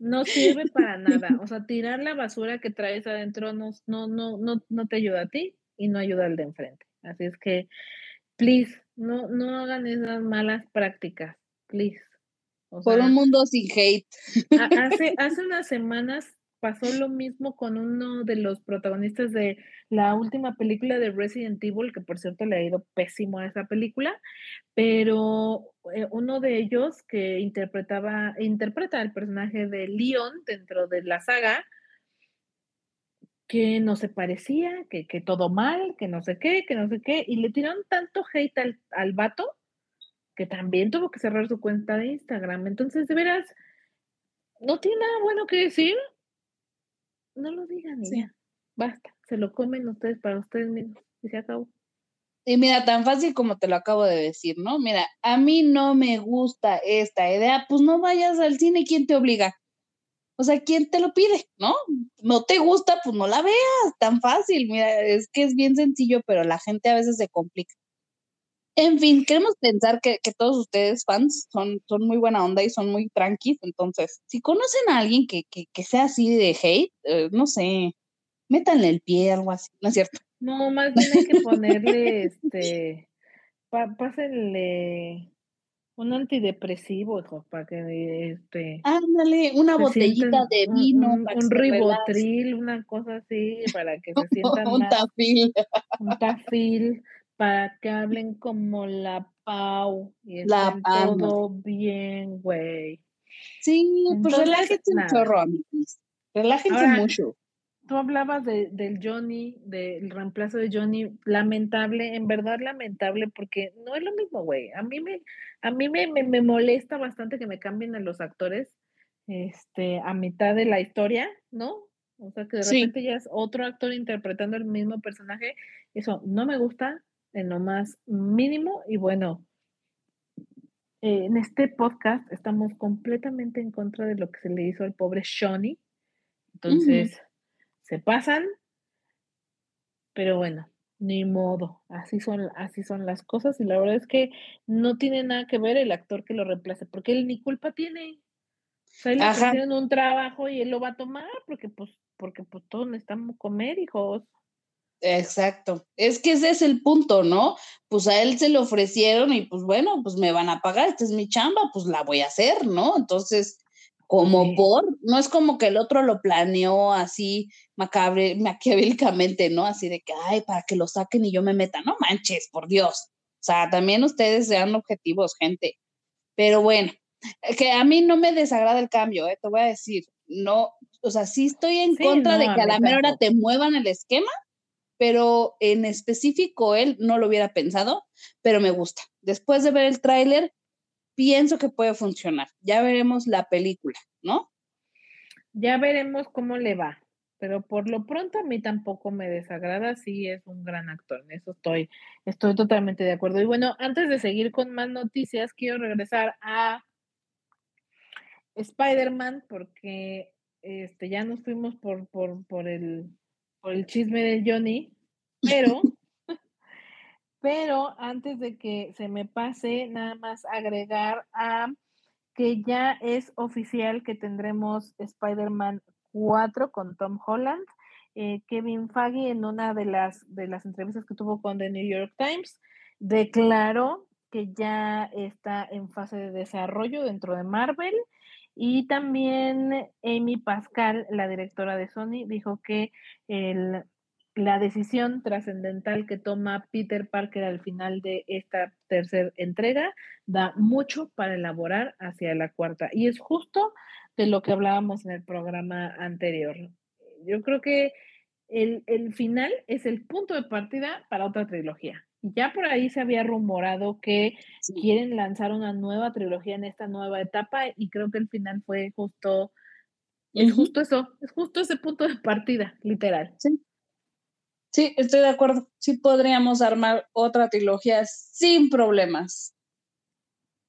No sirve para nada. O sea, tirar la basura que traes adentro no, no, no, no, no te ayuda a ti y no ayuda al de enfrente. Así es que, please, no, no hagan esas malas prácticas. Please. Por un mundo sin hate. Hace, hace unas semanas pasó lo mismo con uno de los protagonistas de la última película de Resident Evil, que por cierto le ha ido pésimo a esa película, pero eh, uno de ellos que interpretaba, interpreta el personaje de Leon dentro de la saga, que no se parecía, que, que, todo mal, que no sé qué, que no sé qué, y le tiraron tanto hate al, al vato que también tuvo que cerrar su cuenta de Instagram. Entonces, de veras, no tiene nada bueno que decir, no lo digan ya. Basta, se lo comen ustedes para ustedes mismos y se acabó. Y mira, tan fácil como te lo acabo de decir, ¿no? Mira, a mí no me gusta esta idea, pues no vayas al cine, ¿quién te obliga? O sea, ¿quién te lo pide? ¿No? No te gusta, pues no la veas, tan fácil. Mira, es que es bien sencillo, pero la gente a veces se complica. En fin, queremos pensar que, todos ustedes, fans, son, son muy buena onda y son muy tranquis. Entonces, si conocen a alguien que, sea así de hate, eh, no sé, métanle el pie, algo así, ¿no es cierto? No, más bien hay que ponerle este pásenle un antidepresivo, para que este. Ándale, una botellita de vino. Un, un ribotril, una cosa así, para que se sientan un tafil. Un tafil, para que hablen como la Pau y la todo bien, güey. Sí, pues relájense un chorro, amigos. Relájense mucho tú hablabas de, del Johnny, del reemplazo de Johnny, lamentable, en verdad lamentable, porque no es lo mismo, güey. A mí me, a mí me, me, molesta bastante que me cambien a los actores este, a mitad de la historia, ¿no? O sea, que de repente ya es otro actor interpretando el mismo personaje. Eso no me gusta en lo más mínimo. Y bueno, en este podcast estamos completamente en contra de lo que se le hizo al pobre Johnny. Entonces, se pasan, pero bueno, ni modo, así son, así son las cosas y la verdad es que no tiene nada que ver el actor que lo reemplace, porque él ni culpa tiene. O sea, él un trabajo y él lo va a tomar porque pues, porque pues todos necesitamos comer, hijos. Exacto. Es que ese es el punto, ¿no? Pues a él se le ofrecieron y pues bueno, pues me van a pagar, esta es mi chamba, pues la voy a hacer, ¿no? Entonces, como por, no es como que el otro lo planeó así macabre, maquiavélicamente, ¿no? Así de que, ay, para que lo saquen y yo me meta, no manches, por Dios. O sea, también ustedes sean objetivos, gente. Pero bueno, eh, que a mí no me desagrada el cambio, ¿eh? te voy a decir, no, o sea, sí estoy en contra de que a la mera hora te muevan el esquema, pero en específico él no lo hubiera pensado, pero me gusta. Después de ver el tráiler, pienso que puede funcionar. Ya veremos la película, ¿no? Ya veremos cómo le va, pero por lo pronto a mí tampoco me desagrada, sí es un gran actor, en eso estoy, estoy totalmente de acuerdo. Y bueno, antes de seguir con más noticias, quiero regresar a Spider-Man porque este, ya nos fuimos por, por, por, el, por el chisme de Johnny, pero pero antes de que se me pase, nada más agregar a que ya es oficial que tendremos Spider-Man 4 con Tom Holland. Eh, Kevin Feige en una de las, de las entrevistas que tuvo con The New York Times declaró que ya está en fase de desarrollo dentro de Marvel y también Amy Pascal, la directora de Sony, dijo que el la decisión trascendental que toma Peter Parker al final de esta tercera entrega da mucho para elaborar hacia la cuarta. Y es justo de lo que hablábamos en el programa anterior. Yo creo que el, final es el punto de partida para otra trilogía. Ya por ahí se había rumorado que quieren lanzar una nueva trilogía en esta nueva etapa y creo que el final fue justo, es justo eso, es justo ese punto de partida, literal. Sí. Sí, estoy de acuerdo. Sí podríamos armar otra trilogía sin problemas.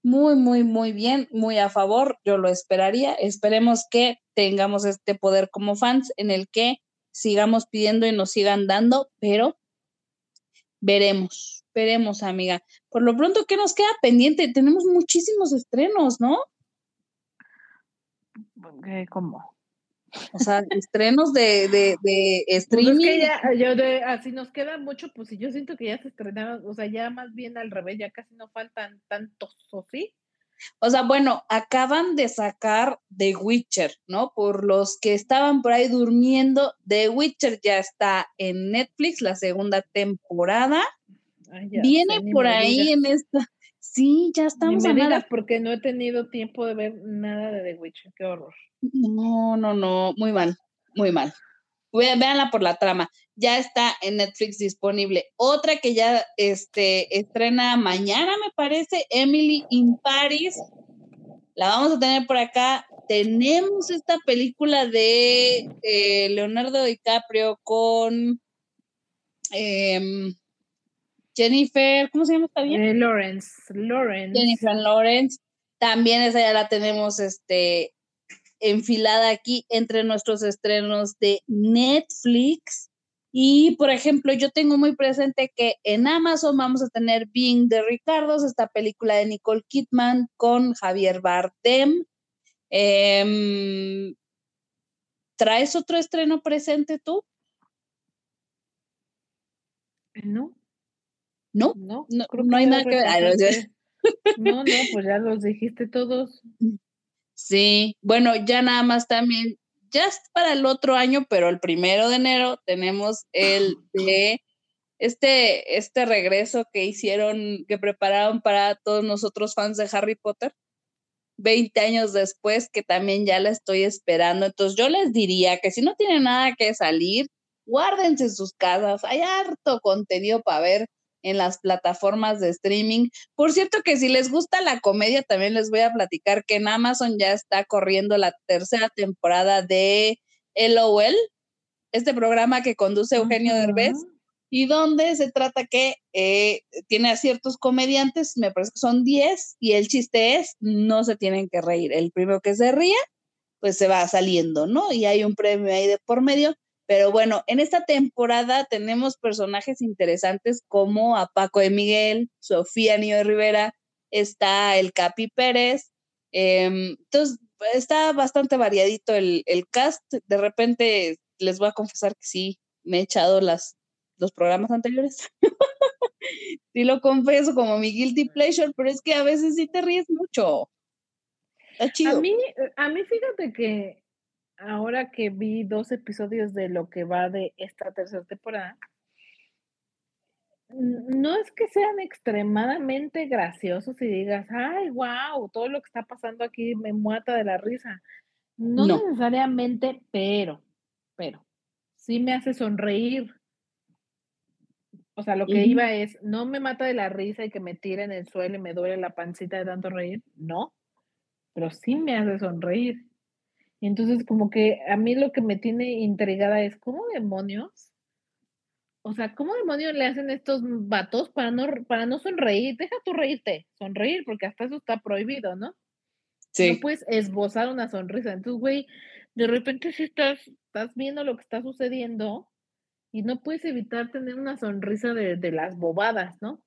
Muy, muy, muy bien, muy a favor. Yo lo esperaría. Esperemos que tengamos este poder como fans en el que sigamos pidiendo y nos sigan dando, pero veremos, veremos, amiga. Por lo pronto, ¿qué nos queda pendiente? Tenemos muchísimos estrenos, ¿no? ¿Cómo? O sea, estrenos de, de, de streaming. Pues es que ya, yo de, así nos queda mucho, pues yo siento que ya se estrenaron, o sea, ya más bien al revés, ya casi no faltan tantos, ¿o sí? O sea, bueno, acaban de sacar The Witcher, ¿no? Por los que estaban por ahí durmiendo, The Witcher ya está en Netflix, la segunda temporada. Viene por ahí en esta. Sí, ya estamos ni me porque no he tenido tiempo de ver nada de The Witcher, qué horror. No, no, no, muy mal, muy mal. Véanla por la trama. Ya está en Netflix disponible. Otra que ya este, estrena mañana, me parece, Emily in Paris. La vamos a tener por acá. Tenemos esta película de eh, Leonardo DiCaprio con em, Jennifer, ¿cómo se llama bien? Eh, Lawrence, Lawrence. Jennifer Lawrence. También esa ya la tenemos este, enfilada aquí entre nuestros estrenos de Netflix. Y, por ejemplo, yo tengo muy presente que en Amazon vamos a tener Being de Ricardos, esta película de Nicole Kidman con Javier Bardem. Em, ¿Traes otro estreno presente tú? No. No, no, no, hay nada que ver. No, no, pues ya los dijiste todos. Sí, bueno, ya nada más también, ya es para el otro año, pero el primero de enero tenemos el de este, este regreso que hicieron, que prepararon para todos nosotros fans de Harry Potter. 20 años después, que también ya la estoy esperando. Entonces yo les diría que si no tienen nada que salir, guárdense en sus casas. Hay harto contenido para ver en las plataformas de streaming. Por cierto que si les gusta la comedia, también les voy a platicar que en Amazon ya está corriendo la tercera temporada de LOL, este programa que conduce Eugenio Derbez y donde se trata que eh, tiene a ciertos comediantes, me parece que son 10, y el chiste es, no se tienen que reír. El primero que se ría, pues se va saliendo, ¿no? Y hay un premio ahí de por medio. Pero bueno, en esta temporada tenemos personajes interesantes como a Paco de Miguel, Sofía Niño de Rivera, está el Capi Pérez. Em, entonces, está bastante variadito el, el cast. De repente les voy a confesar que sí, me he echado las los programas anteriores. sí lo confieso como mi guilty pleasure, pero es que a veces sí te ríes mucho. A mí, a mí fíjate que ahora que vi dos episodios de lo que va de esta tercera temporada, no es que sean extremadamente graciosos y digas, ay, wow, todo lo que está pasando aquí me muata de la risa. No, no. necesariamente, pero, pero, sí me hace sonreír. O sea, lo que iba es, no me mata de la risa y que me tire en el suelo y me duele la pancita de tanto reír, no, pero sí me hace sonreír. Entonces como que a mí lo que me tiene intrigada es, ¿cómo demonios? O sea, ¿cómo demonios le hacen estos vatos para no, para no sonreír? Deja tú reírte, sonreír, porque hasta eso está prohibido, ¿no? Sí. No puedes esbozar una sonrisa. Entonces, güey, de repente si estás, estás viendo lo que está sucediendo y no puedes evitar tener una sonrisa de, las bobadas, ¿no?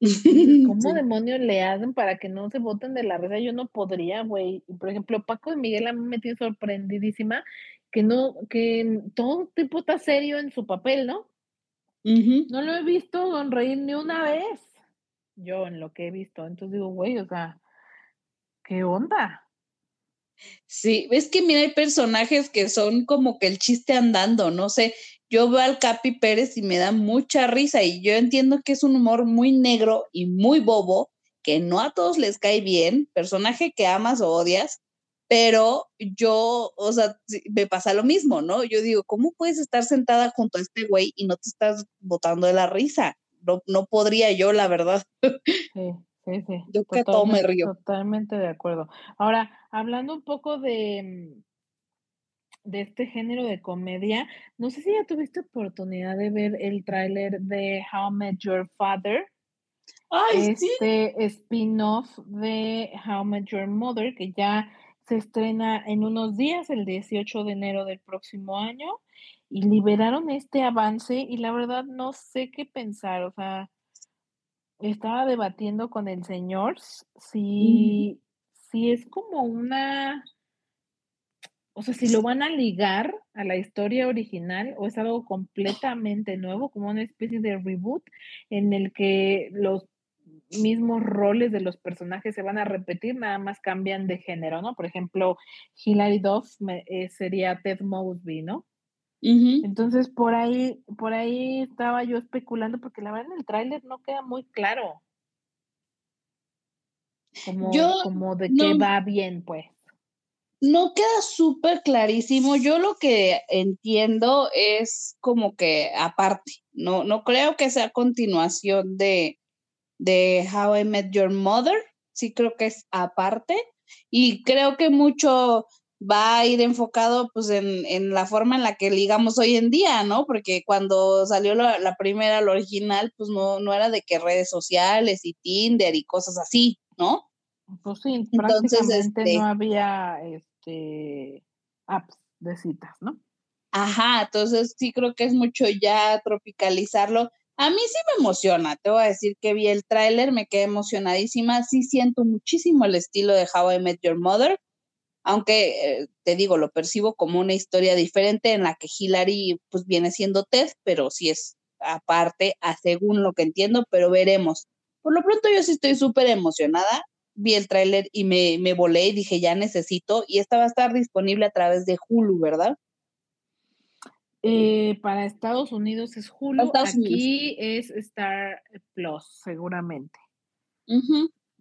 ¿Cómo demonios le hacen para que no se voten de la risa? Yo no podría, güey. Por ejemplo, Paco de Miguel a mí me tiene sorprendidísima que no, que todo tipo está serio en su papel, ¿no? No lo he visto sonreír ni una vez. Yo en lo que he visto. Entonces digo, güey, o sea, ¿qué onda? Sí, es que mira, hay personajes que son como que el chiste andando, no sé, yo veo al Capi Pérez y me da mucha risa y yo entiendo que es un humor muy negro y muy bobo, que no a todos les cae bien, personaje que amas o odias, pero yo, o sea, me pasa lo mismo, ¿no? Yo digo, ¿cómo puedes estar sentada junto a este güey y no te estás botando de la risa? No, no podría yo, la verdad. Sí, sí, sí. Yo que todo me río. Totalmente de acuerdo. Ahora, hablando un poco de, de este género de comedia. No sé si ya tuviste oportunidad de ver el tráiler de How I Met Your Father. Ay, este spin-off de How I Met Your Mother, que ya se estrena en unos días, el 18 de enero del próximo año, y liberaron este avance y la verdad no sé qué pensar, o sea, estaba debatiendo con el señor si, si es como una o sea, si lo van a ligar a la historia original o es algo completamente nuevo, como una especie de reboot en el que los mismos roles de los personajes se van a repetir, nada más cambian de género, ¿no? Por ejemplo, Hilary Duff eh, sería Ted Mosby, ¿no? Entonces por ahí, por ahí estaba yo especulando, porque la verdad en el tráiler no queda muy claro. Como, como de que va bien, pues no queda súper clarísimo. Yo lo que entiendo es como que aparte, no, no creo que sea continuación de, de How I Met Your Mother, sí creo que es aparte y creo que mucho va a ir enfocado pues en, en, la forma en la que ligamos hoy en día, ¿no? Porque cuando salió la, la primera, la original, pues no, no era de que redes sociales y Tinder y cosas así, ¿no? Pues sí, Entonces, prácticamente este no había este, apps de citas, ¿no? Ajá, entonces sí creo que es mucho ya tropicalizarlo. A mí sí me emociona, te voy a decir que vi el tráiler, me quedé emocionadísima, sí siento muchísimo el estilo de How I Met Your Mother, aunque eh, te digo, lo percibo como una historia diferente en la que Hillary pues viene siendo Ted, pero sí es aparte, a según lo que entiendo, pero veremos. Por lo pronto yo sí estoy súper emocionada. Vi el tráiler y me, me volé y dije, ya necesito. Y esta va a estar disponible a través de Hulu, ¿verdad? Eh, para Estados Unidos es Hulu, aquí es Star Plus, seguramente.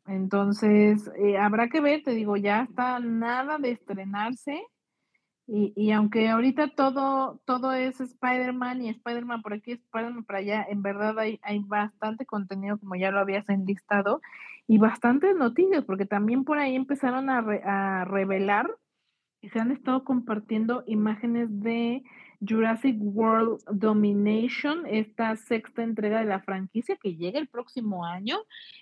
Entonces, eh, habrá que ver, te digo, ya está nada de estrenarse. Y, y aunque ahorita todo, todo es Spider-Man y Spider-Man por aquí, Spider-Man por allá, en verdad hay, hay bastante contenido, como ya lo habías enlistado, y bastantes noticias, porque también por ahí empezaron a, a revelar y se han estado compartiendo imágenes de Jurassic World Domination, esta sexta entrega de la franquicia que llega el próximo año,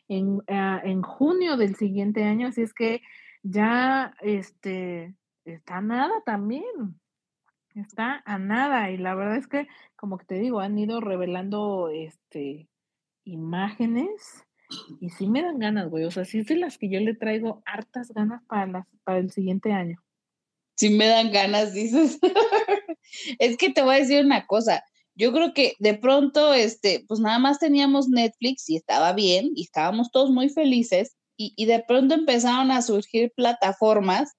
en, ah, en junio del siguiente año, así es que ya este está a nada también. Está a nada. Y la verdad es que, como que te digo, han ido revelando este imágenes y sí me dan ganas, güey. O sea, sí es de las que yo le traigo hartas ganas para, las, para el siguiente año. Sí me dan ganas, dices. es que te voy a decir una cosa. Yo creo que de pronto, este, pues nada más teníamos Netflix y estaba bien y estábamos todos muy felices y, y de pronto empezaron a surgir plataformas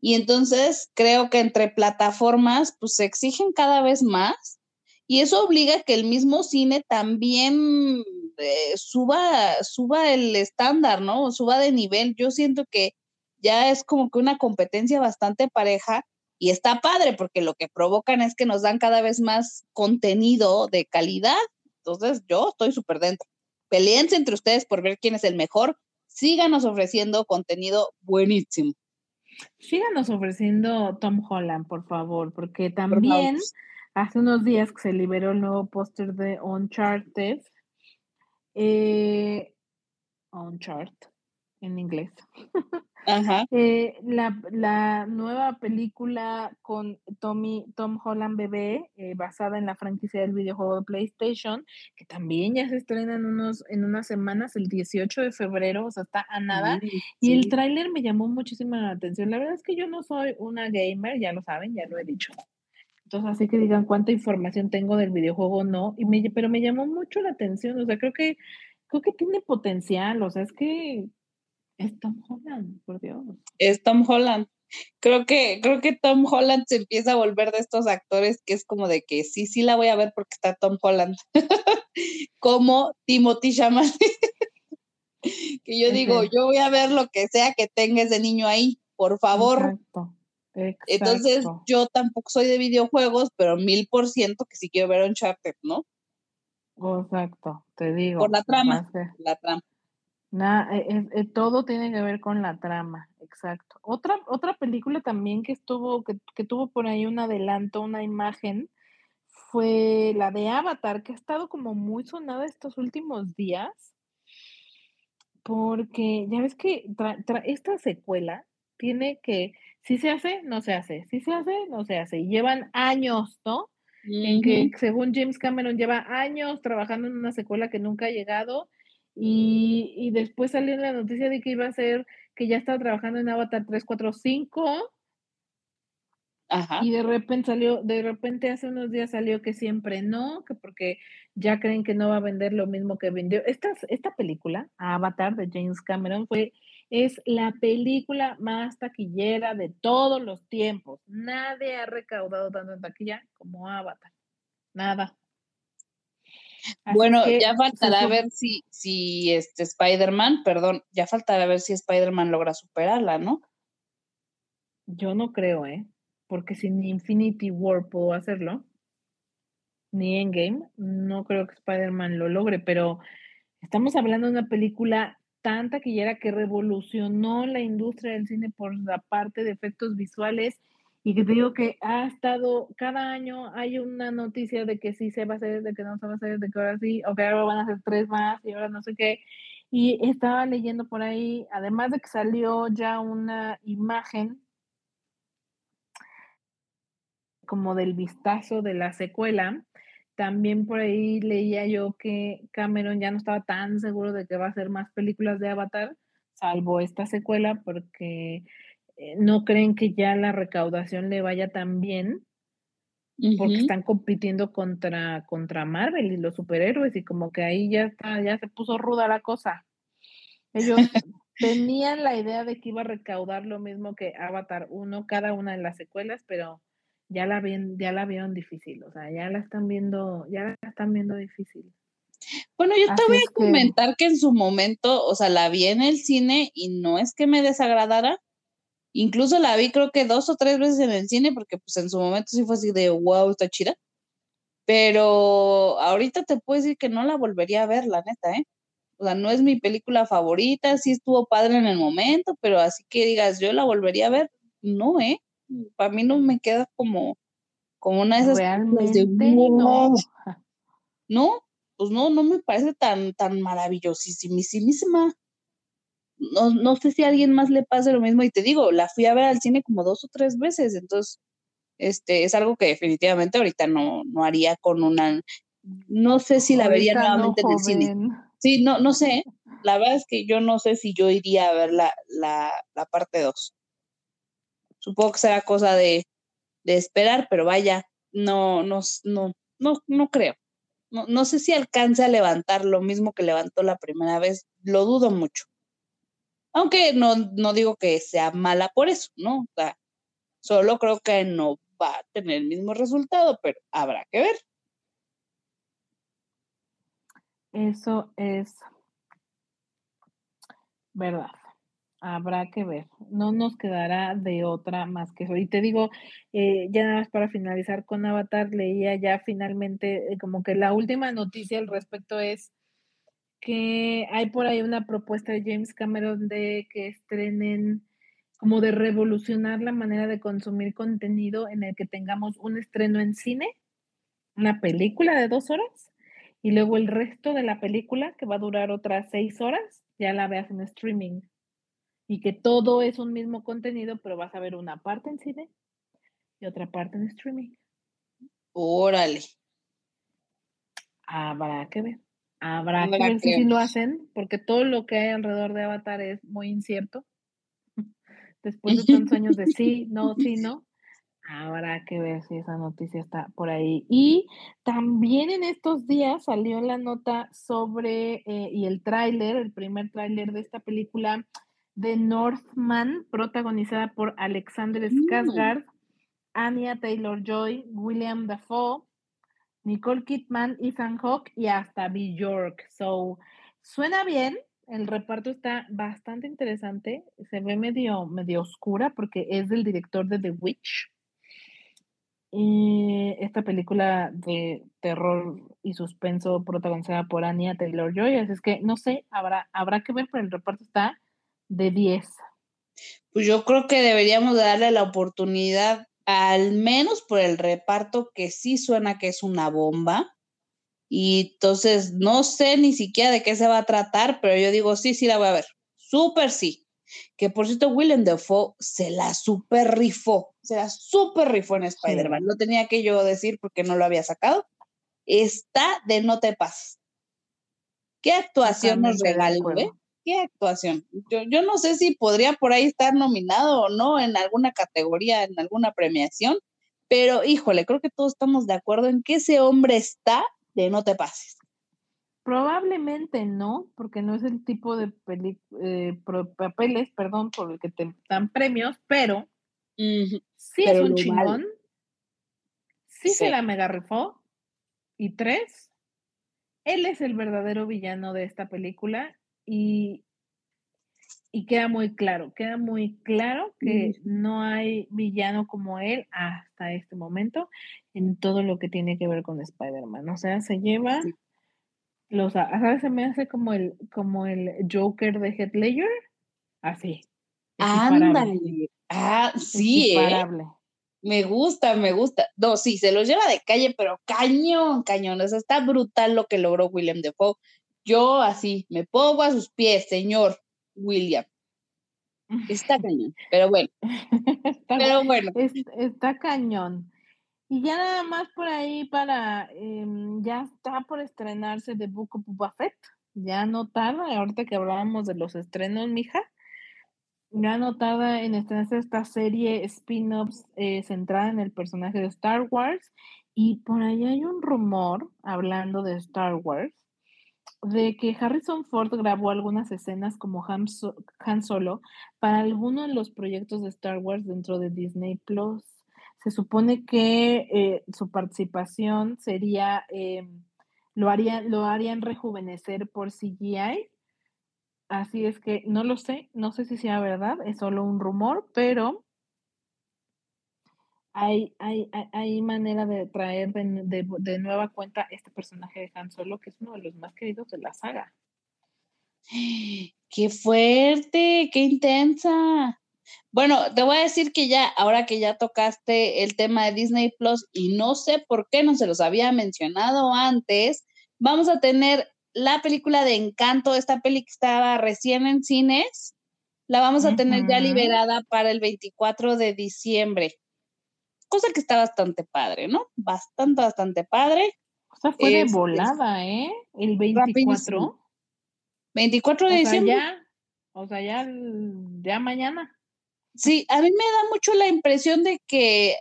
y entonces creo que entre plataformas pues se exigen cada vez más y eso obliga a que el mismo cine también eh, suba, suba el estándar, ¿no? Suba de nivel. Yo siento que ya es como que una competencia bastante pareja y está padre porque lo que provocan es que nos dan cada vez más contenido de calidad. Entonces yo estoy súper dentro. Peleense entre ustedes por ver quién es el mejor. Síganos ofreciendo contenido buenísimo. Síganos ofreciendo Tom Holland, por favor, porque también hace unos días que se liberó el nuevo póster de Uncharted. Eh, Uncharted en inglés. Ajá. Eh, la, nueva película con Tommy, Tom Holland bebé, eh, basada en la franquicia del videojuego de PlayStation, que también ya se estrena en, unos, en unas semanas, el 18 de febrero, o sea, está a nada. Y el tráiler me llamó muchísimo la atención. La verdad es que yo no soy una gamer, ya lo saben, ya lo he dicho. Entonces, así que digan cuánta información tengo del videojuego, no. Y me, pero me llamó mucho la atención, o sea, creo que creo que tiene potencial, o sea, es que es Tom Holland, por Dios. Es Tom Holland. Creo que, creo que Tom Holland se empieza a volver de estos actores que es como de que sí, sí la voy a ver porque está Tom Holland. como Timothy Chalamet. que yo digo, yo voy a ver lo que sea que tenga ese niño ahí, por favor. Exacto. Entonces, yo tampoco soy de videojuegos, pero mil por ciento que sí quiero ver Uncharted, ¿no? Exacto, te digo. Por la trama, la trama. Nada, e, e, todo tiene que ver con la trama, exacto. Otra, otra película también que estuvo, que, que, tuvo por ahí un adelanto, una imagen, fue la de Avatar, que ha estado como muy sonada estos últimos días, porque ya ves que esta secuela tiene que, si se hace, no se hace, si se hace, no se hace, y llevan años, ¿no? En que según James Cameron lleva años trabajando en una secuela que nunca ha llegado y, y, después salió la noticia de que iba a ser, que ya estaba trabajando en Avatar 345. Ajá. Y de repente salió, de repente hace unos días salió que siempre no, que porque ya creen que no va a vender lo mismo que vendió. Esta, esta película, Avatar de James Cameron, fue, es la película más taquillera de todos los tiempos. Nadie ha recaudado tanto en taquilla como Avatar. Nada bueno, ya faltará ver si, si este Spider-Man, perdón, ya faltará ver si Spider-Man logra superarla, ¿no? Yo no creo, ¿eh? Porque sin Infinity War puedo hacerlo, ni Endgame, no creo que Spider-Man lo logre, pero estamos hablando de una película tan taquillera que revolucionó la industria del cine por la parte de efectos visuales y te digo que ha estado, cada año hay una noticia de que sí se va a hacer, de que no se va a hacer, de que ahora sí, o que ahora van a hacer tres más y ahora no sé qué. Y estaba leyendo por ahí, además de que salió ya una imagen como del vistazo de la secuela, también por ahí leía yo que Cameron ya no estaba tan seguro de que va a hacer más películas de Avatar, salvo esta secuela, porque no creen que ya la recaudación le vaya tan bien porque están compitiendo contra, contra Marvel y los superhéroes y como que ahí ya está, ya se puso ruda la cosa. Ellos tenían la idea de que iba a recaudar lo mismo que Avatar 1, cada una de las secuelas, pero ya la ven, ya la vieron difícil, o sea, ya la están viendo, ya la están viendo difícil. Bueno, yo te voy a comentar que en su momento, o sea, la vi en el cine y no es que me desagradara, Incluso la vi creo que dos o tres veces en el cine porque pues en su momento sí fue así de wow, está chida. Pero ahorita te puedo decir que no la volvería a ver, la neta, ¿eh? O sea, no es mi película favorita, sí estuvo padre en el momento, pero así que digas, yo la volvería a ver, no, ¿eh? Para mí no me queda como, como una de esas Realmente no. no, pues no, no me parece tan, tan maravillosísima no, no sé si a alguien más le pase lo mismo y te digo, la fui a ver al cine como dos o tres veces, entonces este es algo que definitivamente ahorita no, no haría con una, no sé si la vería nuevamente en el cine. Sí, no, no sé, la verdad es que yo no sé si yo iría a ver la, la, la parte dos. Supongo que será cosa de, de esperar, pero vaya, no, no, no, no, no creo. No, no sé si alcance a levantar lo mismo que levantó la primera vez, lo dudo mucho. Aunque no, no digo que sea mala por eso, ¿no? O sea, solo creo que no va a tener el mismo resultado, pero habrá que ver. Eso es verdad. Habrá que ver. No nos quedará de otra más que eso. Y te digo, eh, ya nada más para finalizar con Avatar, leía ya finalmente eh, como que la última noticia al respecto es que hay por ahí una propuesta de James Cameron de que estrenen como de revolucionar la manera de consumir contenido en el que tengamos un estreno en cine, una película de dos horas, y luego el resto de la película, que va a durar otras seis horas, ya la veas en streaming. Y que todo es un mismo contenido, pero vas a ver una parte en cine y otra parte en streaming. Órale. Habrá que ver. Habrá que ver si lo hacen, porque todo lo que hay alrededor de Avatar es muy incierto. Después de tantos años de sí, no, sí, no. Habrá que ver si esa noticia está por ahí. Y también en estos días salió la nota sobre, eh, y el tráiler, el primer tráiler de esta película de Northman, protagonizada por Alexander mm. Skarsgård, Anya Taylor-Joy, William Dafoe, Nicole Kidman, Ethan Hawke y hasta York. So, suena bien. El reparto está bastante interesante. Se ve medio, medio oscura porque es del director de The Witch. Y esta película de terror y suspenso protagonizada por Anya Taylor Joy. Así es que no sé, habrá, habrá que ver, pero el reparto está de 10. Pues yo creo que deberíamos darle la oportunidad al menos por el reparto que sí suena que es una bomba. Y entonces no sé ni siquiera de qué se va a tratar, pero yo digo, sí, sí la voy a ver. Súper sí. Que por cierto, Willem Dafoe se la super rifó, se la super rifó en Spider-Man. No tenía que yo decir porque no lo había sacado. Está de no te pases. ¿Qué actuación nos regaló, eh? Qué actuación. Yo, yo no sé si podría por ahí estar nominado o no en alguna categoría, en alguna premiación, pero híjole, creo que todos estamos de acuerdo en que ese hombre está de no te pases. Probablemente no, porque no es el tipo de eh, papeles, perdón, por el que te dan premios, pero sí es un chingón, sí, se la mega rifó, y tres, él es el verdadero villano de esta película y, y queda muy claro, queda muy claro que no hay villano como él hasta este momento en todo lo que tiene que ver con Spider-Man. O sea, se lleva los, ¿sabes? Se me hace como el, como el Joker de Ledger, así. Ándale. Ah, sí, ¿eh? Me gusta, me gusta. No, sí, se los lleva de calle, pero cañón, cañón. O sea, está brutal lo que logró William Defoe. Yo así, me pongo a sus pies, señor William. Está cañón, pero bueno. está, pero bueno. está cañón. Y ya nada más por ahí para, em, ya está por estrenarse The Book of Buffett. Ya no tarda, ahorita que hablábamos de los estrenos, mija. ya anotada en esta serie spin-offs eh, centrada en el personaje de Star Wars. Y por ahí hay un rumor, hablando de Star Wars, de que Harrison Ford grabó algunas escenas como Han, Solo para alguno de los proyectos de Star Wars dentro de Disney Plus. Se supone que eh, su participación sería, eh, lo, harían, lo harían rejuvenecer por CGI. Así es que no lo sé, no sé si sea verdad, es solo un rumor, pero hay, hay, hay, manera de traer de, nueva cuenta este personaje de Han Solo, que es uno de los más queridos de la saga. ¡Qué fuerte! ¡Qué intensa! Bueno, te voy a decir que ya, ahora que ya tocaste el tema de Disney Plus y no sé por qué no se los había mencionado antes, vamos a tener la película de Encanto, esta peli que estaba recién en cines, la vamos a tener ya liberada para el 24 de diciembre cosa que está bastante padre, ¿no? Bastante, bastante padre. O sea, fue de volada, ¿eh? El 24. 24 de diciembre. ya, o sea, ya, ya mañana. Sí, a mí me da mucho la impresión de que,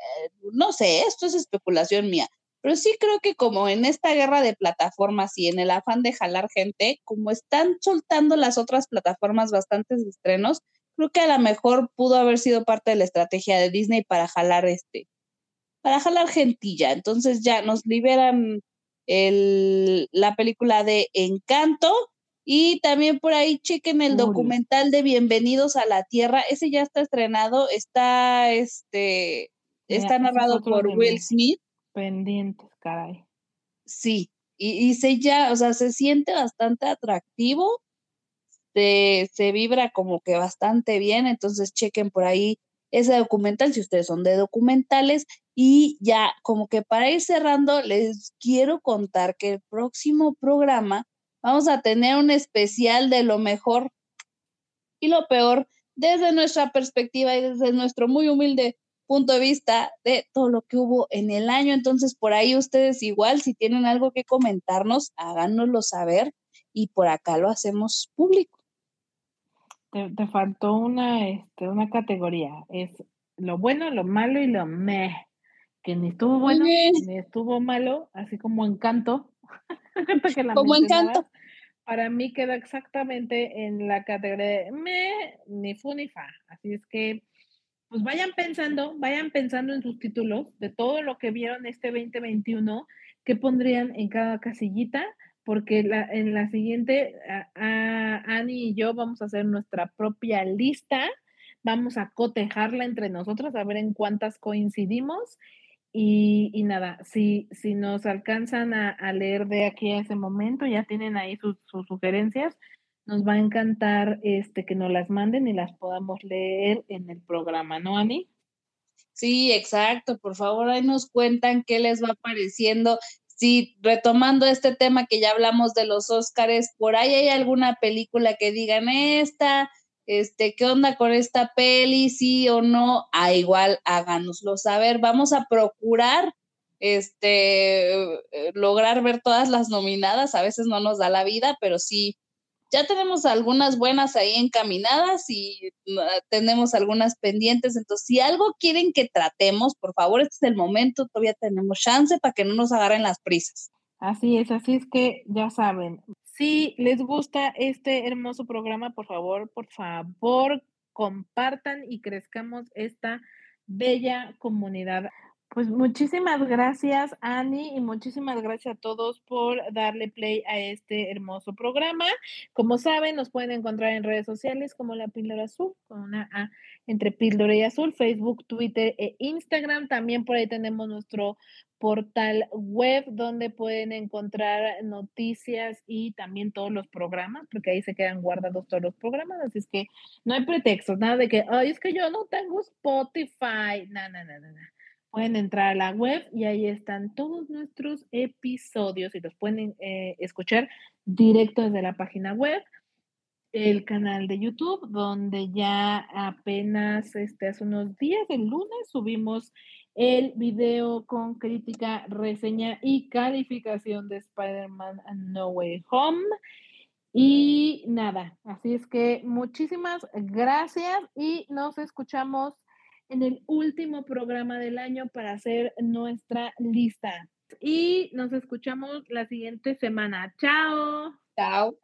no sé, esto es especulación mía, pero sí creo que como en esta guerra de plataformas y en el afán de jalar gente, como están soltando las otras plataformas bastantes estrenos, creo que a lo mejor pudo haber sido parte de la estrategia de Disney para jalar este, para jalar gentilla. Entonces ya nos liberan el, la película de Encanto y también por ahí chequen el documental de Bienvenidos a la Tierra. Ese ya está estrenado, está este está narrado por Will Smith. Pendientes, caray. Sí, y, y, se ya, o sea, se siente bastante atractivo, se, se vibra como que bastante bien, entonces chequen por ahí ese documental si ustedes son de documentales y ya, como que para ir cerrando, les quiero contar que el próximo programa vamos a tener un especial de lo mejor y lo peor desde nuestra perspectiva y desde nuestro muy humilde punto de vista de todo lo que hubo en el año. Entonces, por ahí ustedes igual, si tienen algo que comentarnos, háganoslo saber y por acá lo hacemos público. Te, faltó una, este, una categoría, es lo bueno, lo malo y lo meh que ni estuvo bueno, ni estuvo malo, así como Encanto. como Encanto. Para mí queda exactamente en la categoría de me, ni fu ni fa. Así es que, pues vayan pensando, vayan pensando en sus títulos de todo lo que vieron este 2021, que pondrían en cada casillita, porque la, en la siguiente, a, Ani y yo vamos a hacer nuestra propia lista vamos a cotejarla entre nosotros, a ver en cuántas coincidimos y, nada, si, si nos alcanzan a, leer de aquí a ese momento, ya tienen ahí sus, sugerencias, nos va a encantar este, que nos las manden y las podamos leer en el programa, ¿no, Ani? Sí, exacto. Por favor, ahí nos cuentan qué les va pareciendo. Si retomando este tema que ya hablamos de los Óscares, por ahí hay alguna película que digan esta, este, ¿qué onda con esta peli? Sí o no, a ah, igual háganoslo saber. Vamos a procurar este eh, lograr ver todas las nominadas, a veces no nos da la vida, pero sí ya tenemos algunas buenas ahí encaminadas y ah, tenemos algunas pendientes, entonces si algo quieren que tratemos, por favor, este es el momento, todavía tenemos chance para que no nos agarren las prisas. Así es, así es que ya saben, si les gusta este hermoso programa, por favor, por favor, compartan y crezcamos esta bella comunidad. Pues muchísimas gracias, Ani, y muchísimas gracias a todos por darle play a este hermoso programa. Como saben, nos pueden encontrar en redes sociales como La Píldora Azul, con una A entre Píldora y Azul, Facebook, Twitter e Instagram. También por ahí tenemos nuestro portal web donde pueden encontrar noticias y también todos los programas, porque ahí se quedan guardados todos los programas, así es que no hay pretextos, nada de que, ay, es que yo no tengo Spotify, no, no, no, Pueden entrar a la web y ahí están todos nuestros episodios y los pueden eh, escuchar directo desde la página web el canal de YouTube, donde ya apenas este, hace unos días, el lunes, subimos el video con crítica, reseña y calificación de Spider-Man No Way Home. Y nada, así es que muchísimas gracias y nos escuchamos en el último programa del año para hacer nuestra lista. Y nos escuchamos la siguiente semana. Chao. Chao.